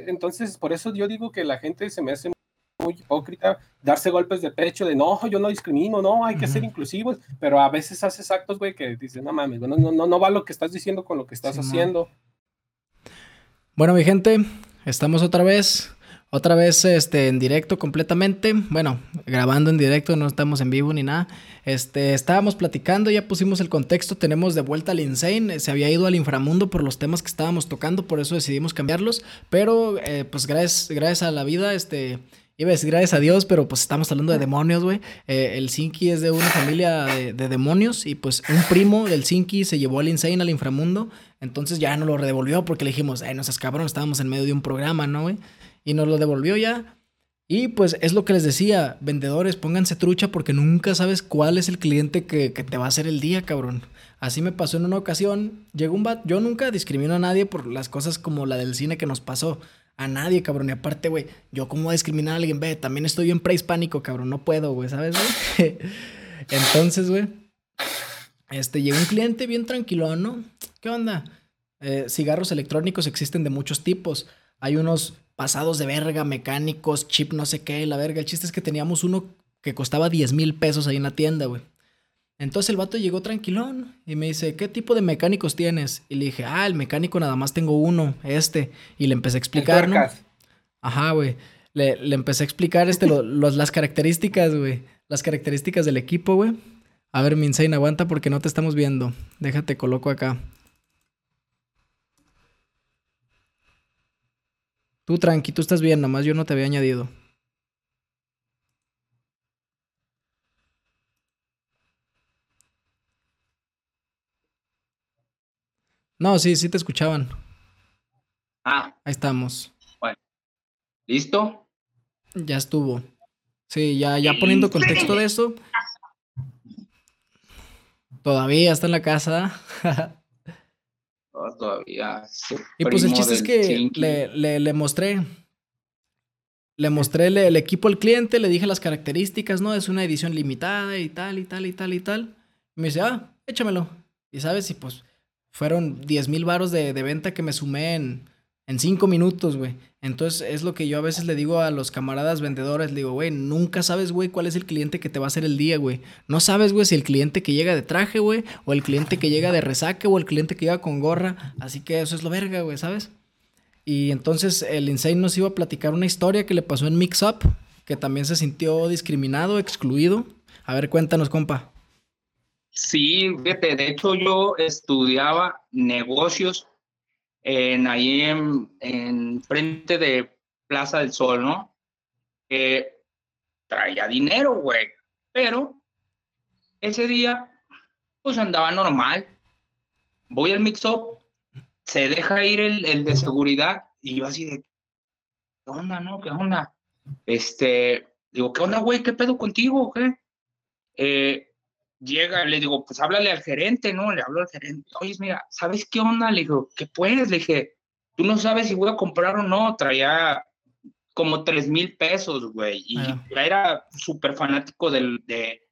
entonces por eso yo digo que la gente se me hace muy hipócrita darse golpes de pecho de no, yo no discrimino, no, hay que ser inclusivos, pero a veces haces actos, güey, que dicen, no mames, no, no, no va lo que estás diciendo con lo que estás haciendo. Bueno, mi gente, estamos otra vez. Otra vez este, en directo completamente. Bueno, grabando en directo, no estamos en vivo ni nada. Este, estábamos platicando, ya pusimos el contexto. Tenemos de vuelta al Insane. Se había ido al inframundo por los temas que estábamos tocando, por eso decidimos cambiarlos. Pero, eh, pues gracias, gracias a la vida, este. Iba a decir gracias a Dios, pero pues estamos hablando de demonios, güey. Eh, el Sinki es de una familia de, demonios y pues un primo del Sinki se llevó al Insane al inframundo. Entonces ya no lo devolvió porque le dijimos, ay, no seas cabrón, estábamos en medio de un programa, ¿no, güey? Y nos lo devolvió ya. Y pues es lo que les decía, vendedores, pónganse trucha porque nunca sabes cuál es el cliente que, te va a hacer el día, cabrón. Así me pasó en una ocasión, llegó un bat, yo nunca discrimino a nadie por las cosas como la del cine que nos pasó. A nadie, cabrón. Y aparte, güey, yo cómo discriminar a alguien, ve, también estoy bien prehispánico, cabrón, no puedo, güey, ¿sabes, güey? Entonces, güey, este, llegó un cliente bien tranquilo, ¿no? ¿Qué onda? Eh, cigarros electrónicos existen de muchos tipos. Hay unos pasados de verga, mecánicos, chip no sé qué, la verga. El chiste es que teníamos uno que costaba 10 mil pesos ahí en la tienda, güey. Entonces el vato llegó tranquilón y me dice, ¿qué tipo de mecánicos tienes? Y le dije, ah, el mecánico nada más tengo uno, este. Y le empecé a explicar, ¿no? Ajá, güey. Le, empecé a explicar este, las características, güey. Las características del equipo, güey. A ver, Insane, aguanta porque no te estamos viendo. Déjate, coloco acá. Tú tranqui, tú estás bien, nomás yo no te había añadido. No, sí, sí te escuchaban. Ah. Ahí estamos. Bueno. ¿Listo? Ya estuvo. Sí, ya, ya poniendo contexto de eso. Todavía está en la casa. todavía. Y pues el chiste es que le, le, mostré. Le mostré el, equipo al cliente, le dije las características, ¿no? Es una edición limitada y tal, y tal, y tal, y tal. Y me dice, ah, échamelo. Y sabes, y pues fueron 10 mil varos de, de, venta que me sumé en, en cinco minutos, güey. Entonces es lo que yo a veces le digo a los camaradas vendedores, le digo, güey, nunca sabes, güey, cuál es el cliente que te va a hacer el día, güey. No sabes, güey, si el cliente que llega de traje, güey, o el cliente que llega de resaque, o el cliente que llega con gorra. Así que eso es lo verga, güey, ¿sabes? Y entonces el Insane nos iba a platicar una historia que le pasó en Mix Up, que también se sintió discriminado, excluido. A ver, cuéntanos, compa. Sí, fíjate, de hecho yo estudiaba negocios en, ahí en, frente de Plaza del Sol, ¿no? Que traía dinero, güey. Pero ese día, pues andaba normal. Voy al mix-up, se deja ir el, el, de seguridad y yo así de, ¿qué onda, no? ¿Qué onda? Este, digo, ¿qué onda, güey? ¿Qué pedo contigo? ¿Qué? Eh, llega, le digo, pues háblale al gerente, ¿no? Le hablo al gerente, oye, mira, ¿sabes qué onda? Le digo, ¿qué puedes? Le dije, tú no sabes si voy a comprar o no, traía como tres mil pesos, güey, y ah. era súper fanático del, de,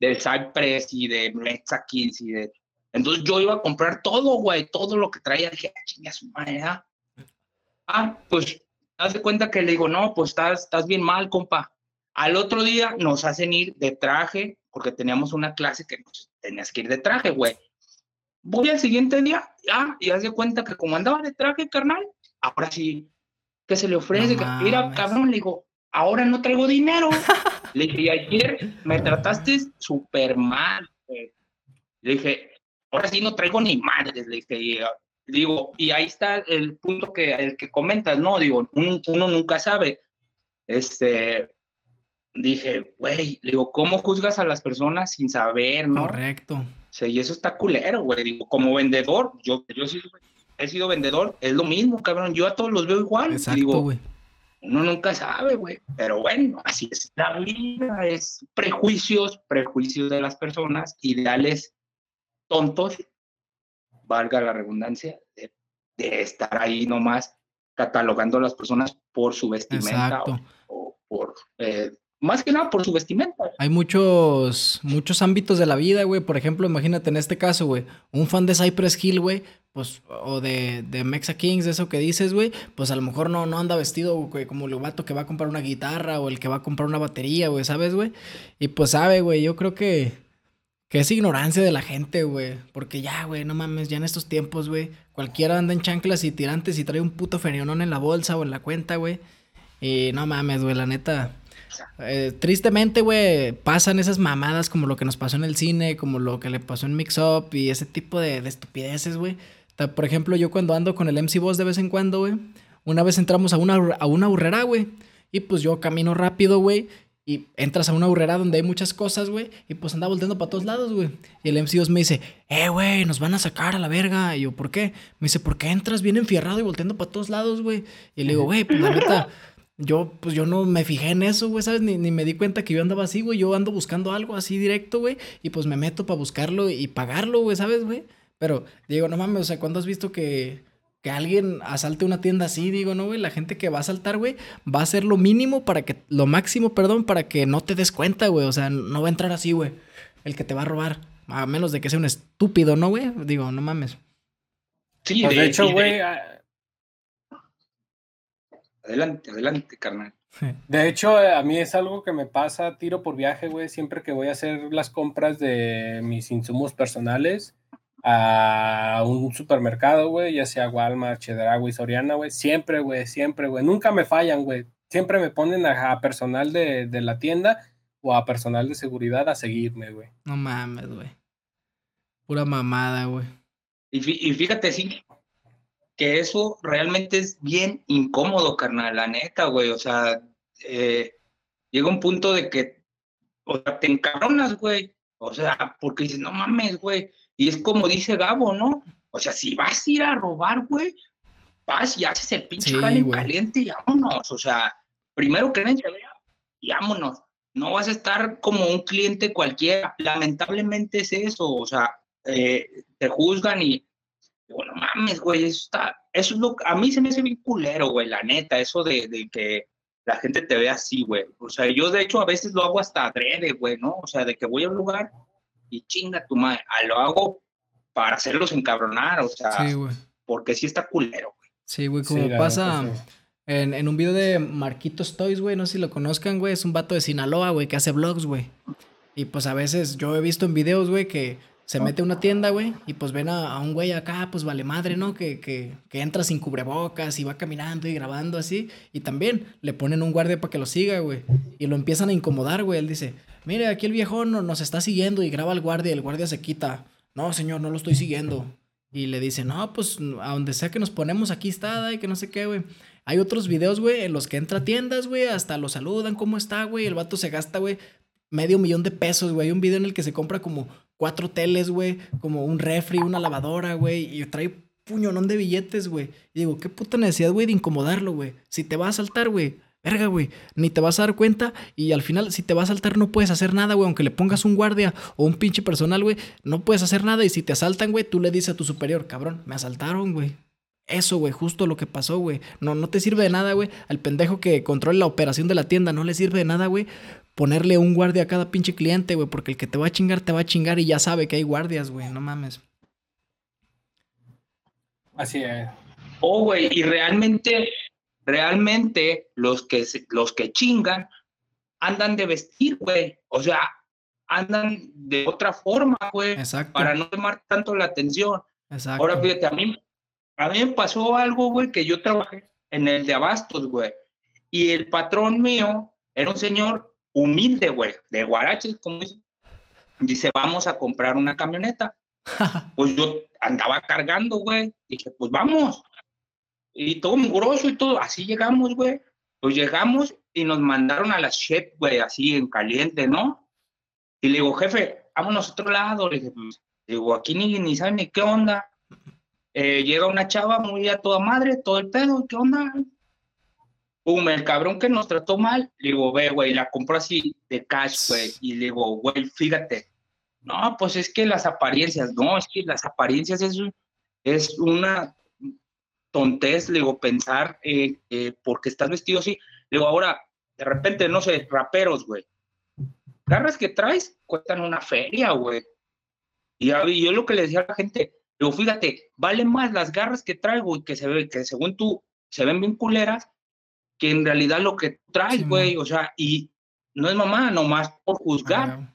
del Cypress y de Mexa y de... Entonces yo iba a comprar todo, güey, todo lo que traía, dije, ah, chinga su madre, ¿ah? ah, pues, haz de cuenta que le digo, no, pues estás, estás bien mal, compa. Al otro día nos hacen ir de traje, porque teníamos una clase que pues, tenías que ir de traje, güey. Voy al siguiente día, ya, y haz de cuenta que como andaba de traje, carnal, ahora sí, ¿qué se le ofrece? Mira, cabrón, le digo, ahora no traigo dinero. le dije, y ayer me trataste súper mal, güey. Le dije, ahora sí no traigo ni madres, le dije, y, digo, y ahí está el punto que, el que comentas, ¿no? Digo, uno nunca sabe, este, dije, güey, digo, ¿cómo juzgas a las personas sin saber, no? Correcto. Sí, y eso está culero, güey. Digo, como vendedor, yo, yo sí he sido vendedor, es lo mismo, cabrón. Yo a todos los veo igual. Exacto, güey. Uno nunca sabe, güey. Pero bueno, así es la vida, es prejuicios, prejuicios de las personas, ideales tontos, valga la redundancia, de, estar ahí nomás catalogando a las personas por su vestimenta o, por eh, más que nada por su vestimenta. Hay muchos, muchos ámbitos de la vida, güey. Por ejemplo, imagínate en este caso, güey, un fan de Cypress Hill, güey, pues, o de, de Mexa Kings, eso que dices, güey, pues a lo mejor no, no anda vestido, güey, como el vato que va a comprar una guitarra o el que va a comprar una batería, güey, ¿sabes, güey? Y pues sabe, güey, yo creo que, que es ignorancia de la gente, güey. Porque ya, güey, no mames, ya en estos tiempos, güey, cualquiera anda en chanclas y tirantes y trae un puto ferionón en la bolsa o en la cuenta, güey. Y no mames, güey, la neta. Eh, tristemente, güey, pasan esas mamadas como lo que nos pasó en el cine, como lo que le pasó en Mix Up y ese tipo de, de estupideces, güey. Por ejemplo, yo cuando ando con el MC Boss de vez en cuando, güey, una vez entramos a una, a una güey, y pues yo camino rápido, güey, y entras a una urrera donde hay muchas cosas, güey, y pues anda volteando para todos lados, güey. Y el MC Boss me dice, eh, güey, nos van a sacar a la verga. Y yo, ¿por qué? Me dice, ¿por qué entras bien enfierrado y volteando para todos lados, güey? Y le digo, güey, pues la neta yo, pues yo no me fijé en eso, güey, ¿sabes? Ni, ni, me di cuenta que yo andaba así, güey. Yo ando buscando algo así directo, güey. Y pues me meto para buscarlo y pagarlo, güey, ¿sabes, güey? Pero digo, no mames, o sea, ¿cuándo has visto que, que alguien asalte una tienda así? Digo, no, güey, la gente que va a asaltar, güey, va a hacer lo mínimo para que, lo máximo, perdón, para que no te des cuenta, güey. O sea, no va a entrar así, güey. El que te va a robar. A menos de que sea un estúpido, ¿no, güey? Digo, no mames. Sí, pues, de, hecho, güey. Adelante, adelante, carnal. De hecho, a mí es algo que me pasa tiro por viaje, güey, siempre que voy a hacer las compras de mis insumos personales a un supermercado, güey, ya sea Walmart, Chedraui, Soriana, güey, siempre, güey, siempre, güey, nunca me fallan, güey, siempre me ponen a, personal de, de, la tienda o a personal de seguridad a seguirme, güey. No mames, güey. Pura mamada, güey. Y, y fíjate, sí, que eso realmente es bien incómodo, carnal, la neta, güey. O sea, eh, llega un punto de que, o sea, te encabronas, güey. O sea, porque dices, no mames, güey. Y es como dice Gabo, ¿no? O sea, si vas a ir a robar, güey, vas y haces el pinche sí, caliente y vámonos. O sea, primero vea y vámonos. No vas a estar como un cliente cualquiera. Lamentablemente es eso. O sea, eh, te juzgan y bueno, mames, güey, eso está, eso es lo a mí se me hace bien culero, güey, la neta, eso de, de que la gente te vea así, güey. O sea, yo de hecho a veces lo hago hasta adrede, güey, ¿no? O sea, de que voy a un lugar y chinga tu madre, ah, lo hago para hacerlos encabronar, o sea, sí, porque sí está culero, güey. Sí, güey, como pasa en, en, un video de Marquitos Toys, güey, no sé si lo conozcan, güey, es un vato de Sinaloa, güey, que hace vlogs, güey. Y pues a veces yo he visto en videos, güey, que se mete a una tienda, güey, y pues ven a, un güey acá, pues vale madre, ¿no? Que, que, que, entra sin cubrebocas y va caminando y grabando así. Y también le ponen un guardia para que lo siga, güey. Y lo empiezan a incomodar, güey. Él dice, mire, aquí el viejón nos está siguiendo y graba al guardia y el guardia se quita. No, señor, no lo estoy siguiendo. Y le dice, no, pues a donde sea que nos ponemos, aquí está, y que no sé qué, güey. Hay otros videos, güey, en los que entra a tiendas, güey, hasta lo saludan, ¿cómo está, güey? El vato se gasta, güey, medio millón de pesos, güey. Hay un video en el que se compra como cuatro teles, güey, como un refri, una lavadora, güey, y trae puñonón de billetes, güey. Y digo, qué puta necesidad, güey, de incomodarlo, güey. Si te va a saltar, güey, verga, güey, ni te vas a dar cuenta y al final si te va a saltar no puedes hacer nada, güey, aunque le pongas un guardia o un pinche personal, güey, no puedes hacer nada y si te asaltan, güey, tú le dices a tu superior, cabrón, me asaltaron, güey. Eso, güey, justo lo que pasó, güey. No, no te sirve de nada, güey. Al pendejo que controla la operación de la tienda no le sirve de nada, güey ponerle un guardia a cada pinche cliente, güey, porque el que te va a chingar, te va a chingar y ya sabe que hay guardias, güey, no mames. Así es. Oh, güey, y realmente, realmente los que, los que chingan andan de vestir, güey. O sea, andan de otra forma, güey. Exacto. Para no tomar tanto la atención. Exacto. Ahora, fíjate, a mí, a mí me pasó algo, güey, que yo trabajé en el de Abastos, güey. Y el patrón mío era un señor humilde, güey, de guaraches, como dice. Dice, vamos a comprar una camioneta. pues yo andaba cargando, güey. Dije, pues vamos. Y todo mugroso y todo. Así llegamos, güey. Pues llegamos y nos mandaron a la chef, güey, así en caliente, ¿no? Y le digo, jefe, vámonos a otro lado. Le dije, pues, digo, aquí ni, ni saben ni qué onda. Eh, llega una chava muy a toda madre, todo el pedo, ¿qué onda? pum, el cabrón que nos trató mal, le digo, ve, güey, la compró así de cash, güey, y le digo, güey, fíjate, no, pues es que las apariencias, no, es que las apariencias es, es una tontez, le digo, pensar eh, eh, porque estás vestido así, le digo, ahora, de repente, no sé, raperos, güey, garras que traes cuestan una feria, güey, y, yo lo que le decía a la gente, digo, fíjate, vale más las garras que traigo y que se ve, que según tú se ven bien culeras, que en realidad lo que traes, güey, o sea, y no es mamá, nomás por juzgar.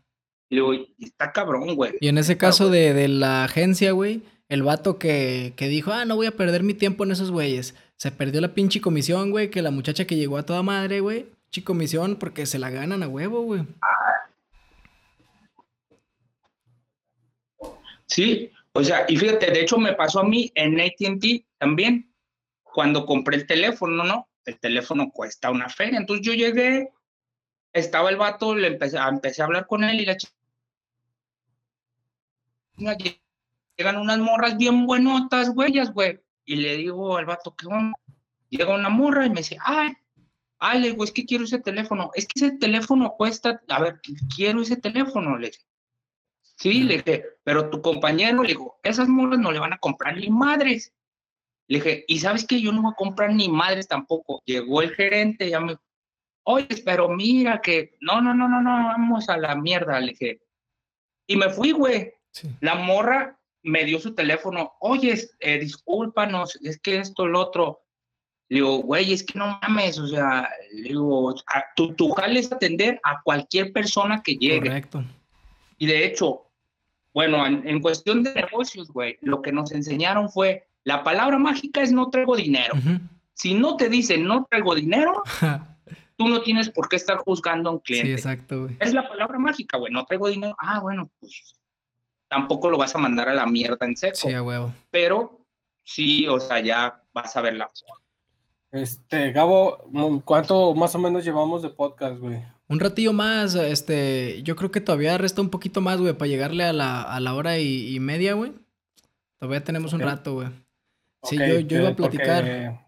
Y digo, está cabrón, güey. Y en ese caso de, de, la agencia, güey, el vato que, que, dijo, ah, no voy a perder mi tiempo en esos güeyes. Se perdió la pinche comisión, güey, que la muchacha que llegó a toda madre, güey. Pinche comisión porque se la ganan a huevo, güey. Sí, o sea, y fíjate, de hecho me pasó a mí en ATT también, cuando compré el teléfono, ¿no? El teléfono cuesta una feria. Entonces yo llegué, estaba el vato, le empecé, empecé a hablar con él y la chica llegan unas morras bien buenotas, güeyas, güey. Y le digo al vato, ¿qué onda? Llega una morra y me dice, ay, Ale, güey, es que quiero ese teléfono. Es que ese teléfono cuesta, a ver, quiero ese teléfono, le dije. Sí, le dije, pero tu compañero, le digo, esas morras no le van a comprar ni madres. Le dije, y sabes que yo no voy a comprar ni madres tampoco. Llegó el gerente, ya me oye, pero mira que, no, no, no, no, no, vamos a la mierda, le dije. Y me fui, güey. La morra me dio su teléfono, oye, eh, discúlpanos, es que esto, lo otro. Le digo, güey, es que no mames, o sea, le digo, tu, tu jale es atender a cualquier persona que llegue. Correcto. Y de hecho, bueno, en, cuestión de negocios, güey, lo que nos enseñaron fue, la palabra mágica es no traigo dinero. Si no te dicen no traigo dinero, tú no tienes por qué estar juzgando a un cliente. Sí, exacto, güey. Es la palabra mágica, güey, no traigo dinero. Ah, bueno, pues tampoco lo vas a mandar a la mierda en seco. Sí, a huevo. Pero sí, o sea, ya vas a verla. Este, Gabo, ¿cuánto más o menos llevamos de podcast, güey? Un ratillo más, este, yo creo que todavía resta un poquito más, güey, para llegarle a la, a la hora y, media, güey. Todavía tenemos un rato, güey. Sí, yo, yo iba a platicar.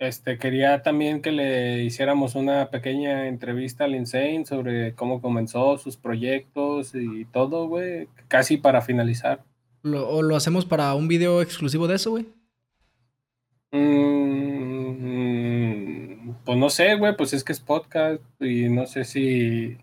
Este, quería también que le hiciéramos una pequeña entrevista al Insane sobre cómo comenzó sus proyectos y todo, güey, casi para finalizar. ¿O lo hacemos para un video exclusivo de eso, güey? Mm, pues no sé, güey, pues es que es podcast y no sé si,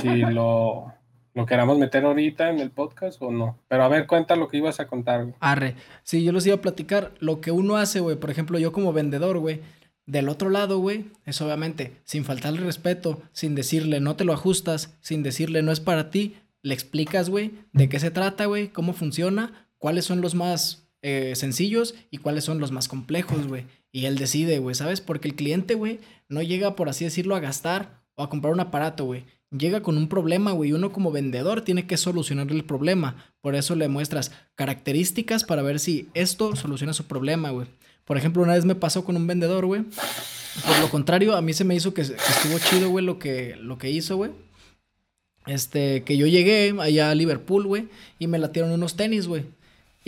si lo lo queramos meter ahorita en el podcast o no. Pero a ver, cuenta lo que ibas a contar, güey. Arre. Sí, yo les iba a platicar lo que uno hace, güey. Por ejemplo, yo como vendedor, güey. Del otro lado, güey, es obviamente sin faltarle respeto, sin decirle no te lo ajustas, sin decirle no es para ti, le explicas, güey, de qué se trata, güey, cómo funciona, cuáles son los más eh, sencillos y cuáles son los más complejos, güey. Y él decide, güey, ¿sabes? Porque el cliente, güey, no llega, por así decirlo, a gastar o a comprar un aparato, güey llega con un problema, güey. Uno como vendedor tiene que solucionar el problema. Por eso le muestras características para ver si esto soluciona su problema, güey. Por ejemplo, una vez me pasó con un vendedor, güey. Por lo contrario, a mí se me hizo que, estuvo chido, güey, lo que, lo que hizo, güey. Este, que yo llegué allá a Liverpool, güey, y me latieron unos tenis, güey.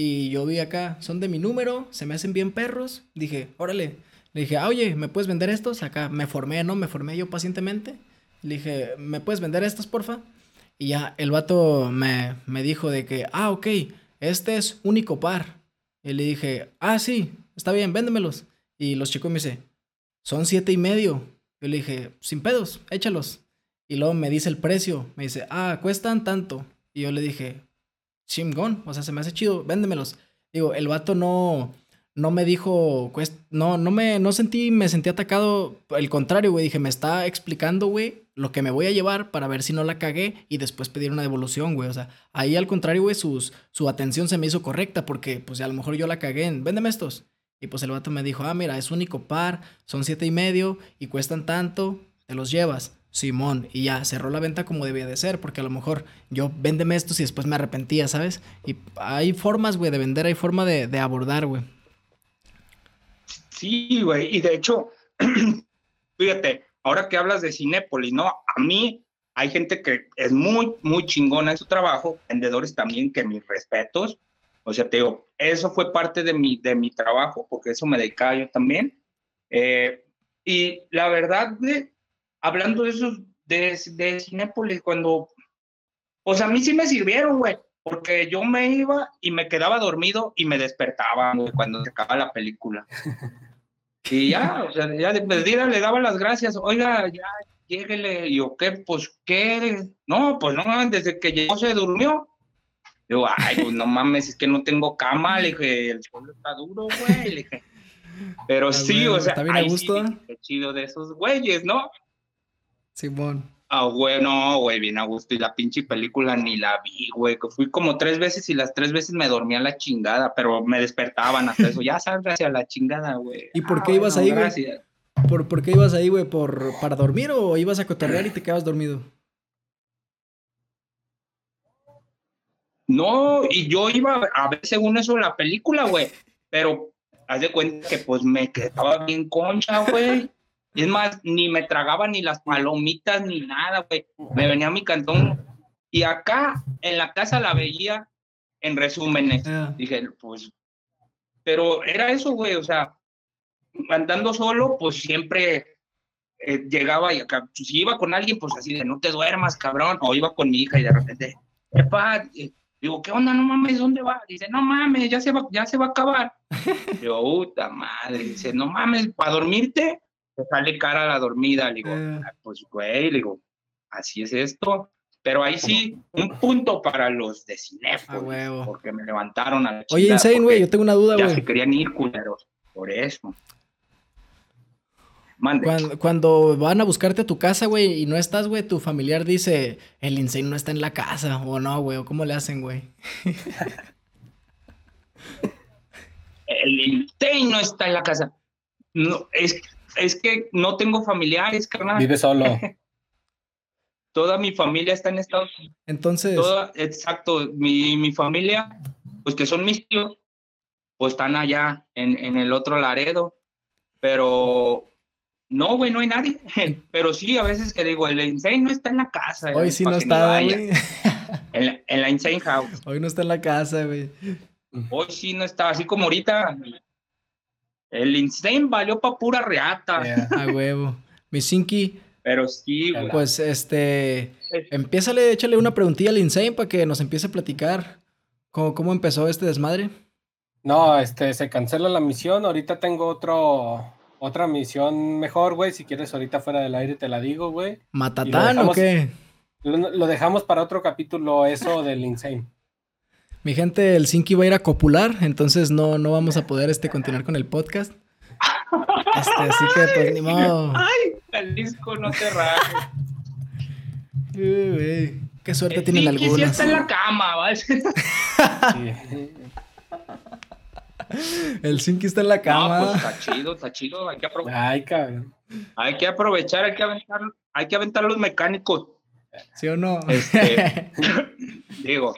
Y yo vi acá, son de mi número, se me hacen bien perros. Dije, órale. Le dije, ah, oye, ¿me puedes vender estos? Acá me formé, ¿no? Me formé yo pacientemente. Le dije, ¿me puedes vender estos, porfa? Y ya el vato me, me dijo de que, ah, ok, este es único par. Y le dije, ah, sí, está bien, véndemelos. Y los chicos me dice, son siete y medio. Yo le dije, sin pedos, échalos. Y luego me dice el precio. Me dice, ah, cuestan tanto. Y yo le dije, chingón, o sea, se me hace chido, véndemelos. Digo, el vato no, no me dijo, no, no me, no sentí, me sentí atacado, el contrario, güey, dije, me está explicando, güey, lo que me voy a llevar para ver si no la cagué y después pedir una devolución, güey, o sea, ahí al contrario, güey, sus, su atención se me hizo correcta porque, pues, a lo mejor yo la cagué en, véndeme estos. Y pues el vato me dijo, ah, mira, es único par, son siete y medio y cuestan tanto, te los llevas. Simón, y ya cerró la venta como debía de ser, porque a lo mejor yo véndeme estos y después me arrepentía, ¿sabes? Y hay formas, güey, de vender, hay forma de, de abordar, güey. Sí, güey, y de hecho, fíjate, ahora que hablas de Cinépolis, ¿no? A mí hay gente que es muy, muy chingona en su trabajo, vendedores también, que mis respetos. O sea, te digo, eso fue parte de mi, de mi trabajo, porque eso me dedicaba yo también. Eh, y la verdad, de, hablando de esos, de, de Cinépolis, cuando, pues a mí sí me sirvieron, güey, porque yo me iba y me quedaba dormido y me despertaba, güey, cuando se acaba la película. Y ya, o sea, ya de perdida le daba las gracias, oiga, ya, lléguele, y yo, ¿qué? Pues, ¿qué? No, pues no, desde que llegó se durmió. Digo, ay, pues no mames, es que no tengo cama, le dije, el suelo está duro, güey, le dije. Pero sí, o sea, ¿está bien a gusto? Sí, chido de esos güeyes, ¿no? Simón. Ah, güey, no, güey, bien a gusto. Y la pinche película ni la vi, güey. Fui como tres veces y las tres veces me dormía la chingada, pero me despertaban hasta eso. Ya sabes, hacia la chingada, güey. ¿Y por qué ibas ahí, güey? ¿Por, ¿Por, qué ibas ahí, güey? ¿Por, ¿Para dormir o ibas a cotorrear y te quedabas dormido? No, y yo iba a ver según eso la película, güey. Pero haz de cuenta que pues me quedaba bien concha, güey. Es más, ni me tragaba ni las palomitas ni nada, güey. Me venía a mi cantón. Y acá en la casa la veía en resúmenes. Ah. Dije, pues, pero era eso, güey. O sea, andando solo, pues siempre eh, llegaba y acá, pues, si iba con alguien, pues así de no te duermas, cabrón. O iba con mi hija y de repente, epa, eh, digo, ¿qué onda? No mames, ¿dónde va? Dice, no mames, ya se va, ya se va a acabar. digo, puta madre. Dice, no mames, ¿para dormirte? Sale cara la dormida. Le digo, eh. ah, pues güey, le digo, así es esto. Pero ahí sí, un punto para los de Cinefolis, porque me levantaron a la Oye, Insane, güey, yo tengo una duda, güey. Ya se querían ir culeros, por eso. Cuando, cuando, van a buscarte a tu casa, güey, y no estás, güey, tu familiar dice, el Insane no está en la casa, o no, güey, o cómo le hacen, güey. el Insane no está en la casa. No, es, es que no tengo familiares, carnal. Vive solo. Toda mi familia está en Estados Unidos. Entonces. exacto. Mi, mi, familia, pues que son mis tíos, pues están allá en, en el otro Laredo. Pero no, güey, no hay nadie. Pero sí, a veces que digo, el Insane no está en la casa. Hoy sí no está, güey. En la, en la Insane House. Hoy no está en la casa, güey. Hoy sí no está, así como ahorita el Insane valió pa' pura reata. A huevo. Mi Sinky. Pero sí, güey. Pues este. Empiézale, échale una preguntilla al Insane para que nos empiece a platicar cómo, cómo empezó este desmadre. No, este, se cancela la misión. Ahorita tengo otro. Otra misión mejor, güey. Si quieres, ahorita fuera del aire te la digo, güey. ¿Matatán o qué? Lo dejamos para otro capítulo, eso del Insane. Mi gente, el Sinky va a ir a copular, entonces no, no vamos a poder este, continuar con el podcast. Este, así que, pues, ni modo. Ay, el disco no te rajes. Qué suerte tienen algunos. Sí está en la cama, ¿vale? El Sinky está en la cama. No, pues está chido, está chido. Hay que aprovechar. Ay, cabrón. Hay que aprovechar, hay que aventar, hay que aventar los mecánicos. ¿Sí o no? Este, digo,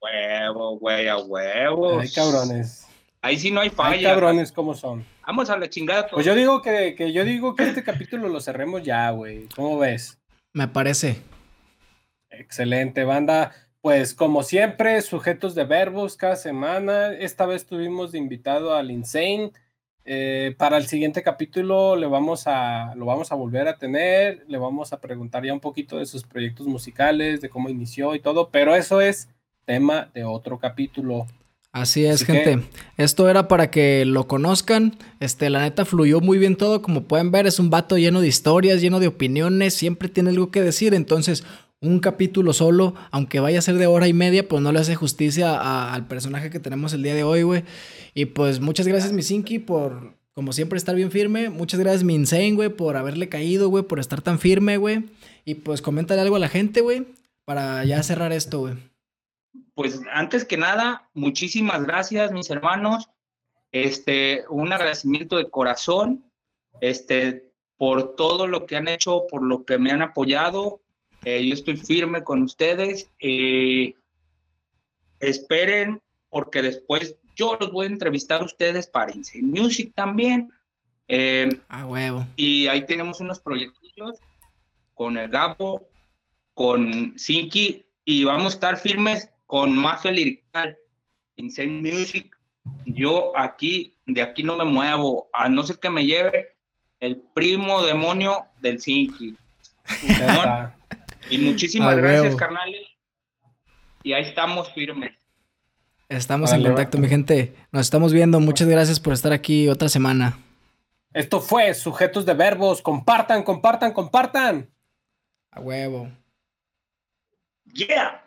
Huevo, güey, a huevos. Ay, cabrones. Ahí sí no hay falla. Ay, cabrones, ¿cómo son? Vamos a la chingada. Pues yo digo que, que, yo digo que este capítulo lo cerremos ya, güey. ¿Cómo ves? Me parece. Excelente, banda. Pues como siempre, sujetos de verbos cada semana. Esta vez tuvimos de invitado al Insane. Eh, para el siguiente capítulo le vamos a, lo vamos a volver a tener. Le vamos a preguntar ya un poquito de sus proyectos musicales, de cómo inició y todo. Pero eso es tema de otro capítulo. Así es, gente. Esto era para que lo conozcan. Este, la neta fluyó muy bien todo. Como pueden ver, es un vato lleno de historias, lleno de opiniones. Siempre tiene algo que decir. Entonces, un capítulo solo, aunque vaya a ser de hora y media, pues no le hace justicia al personaje que tenemos el día de hoy, güey. Y pues muchas gracias, mi Sinky, por, como siempre, estar bien firme. Muchas gracias, mi Insane, güey, por haberle caído, güey, por estar tan firme, güey. Y pues coméntale algo a la gente, güey, para ya cerrar esto, güey pues antes que nada, muchísimas gracias, mis hermanos. Este, un agradecimiento de corazón, este, por todo lo que han hecho, por lo que me han apoyado. Eh, yo estoy firme con ustedes. Eh, esperen, porque después yo los voy a entrevistar a ustedes para Insane Music también. Eh, a huevo. Y ahí tenemos unos proyectos con el Gapo, con Sinky, y vamos a estar firmes con Mafia Lirical, Insane Music. Yo aquí, de aquí no me muevo, a no ser que me lleve el primo demonio del Sinki. y muchísimas gracias, carnales. Y ahí estamos firmes. Estamos en contacto, mi gente. Nos estamos viendo. Muchas gracias por estar aquí otra semana. Esto fue Sujetos de Verbos. Compartan, compartan, compartan. A huevo. Yeah.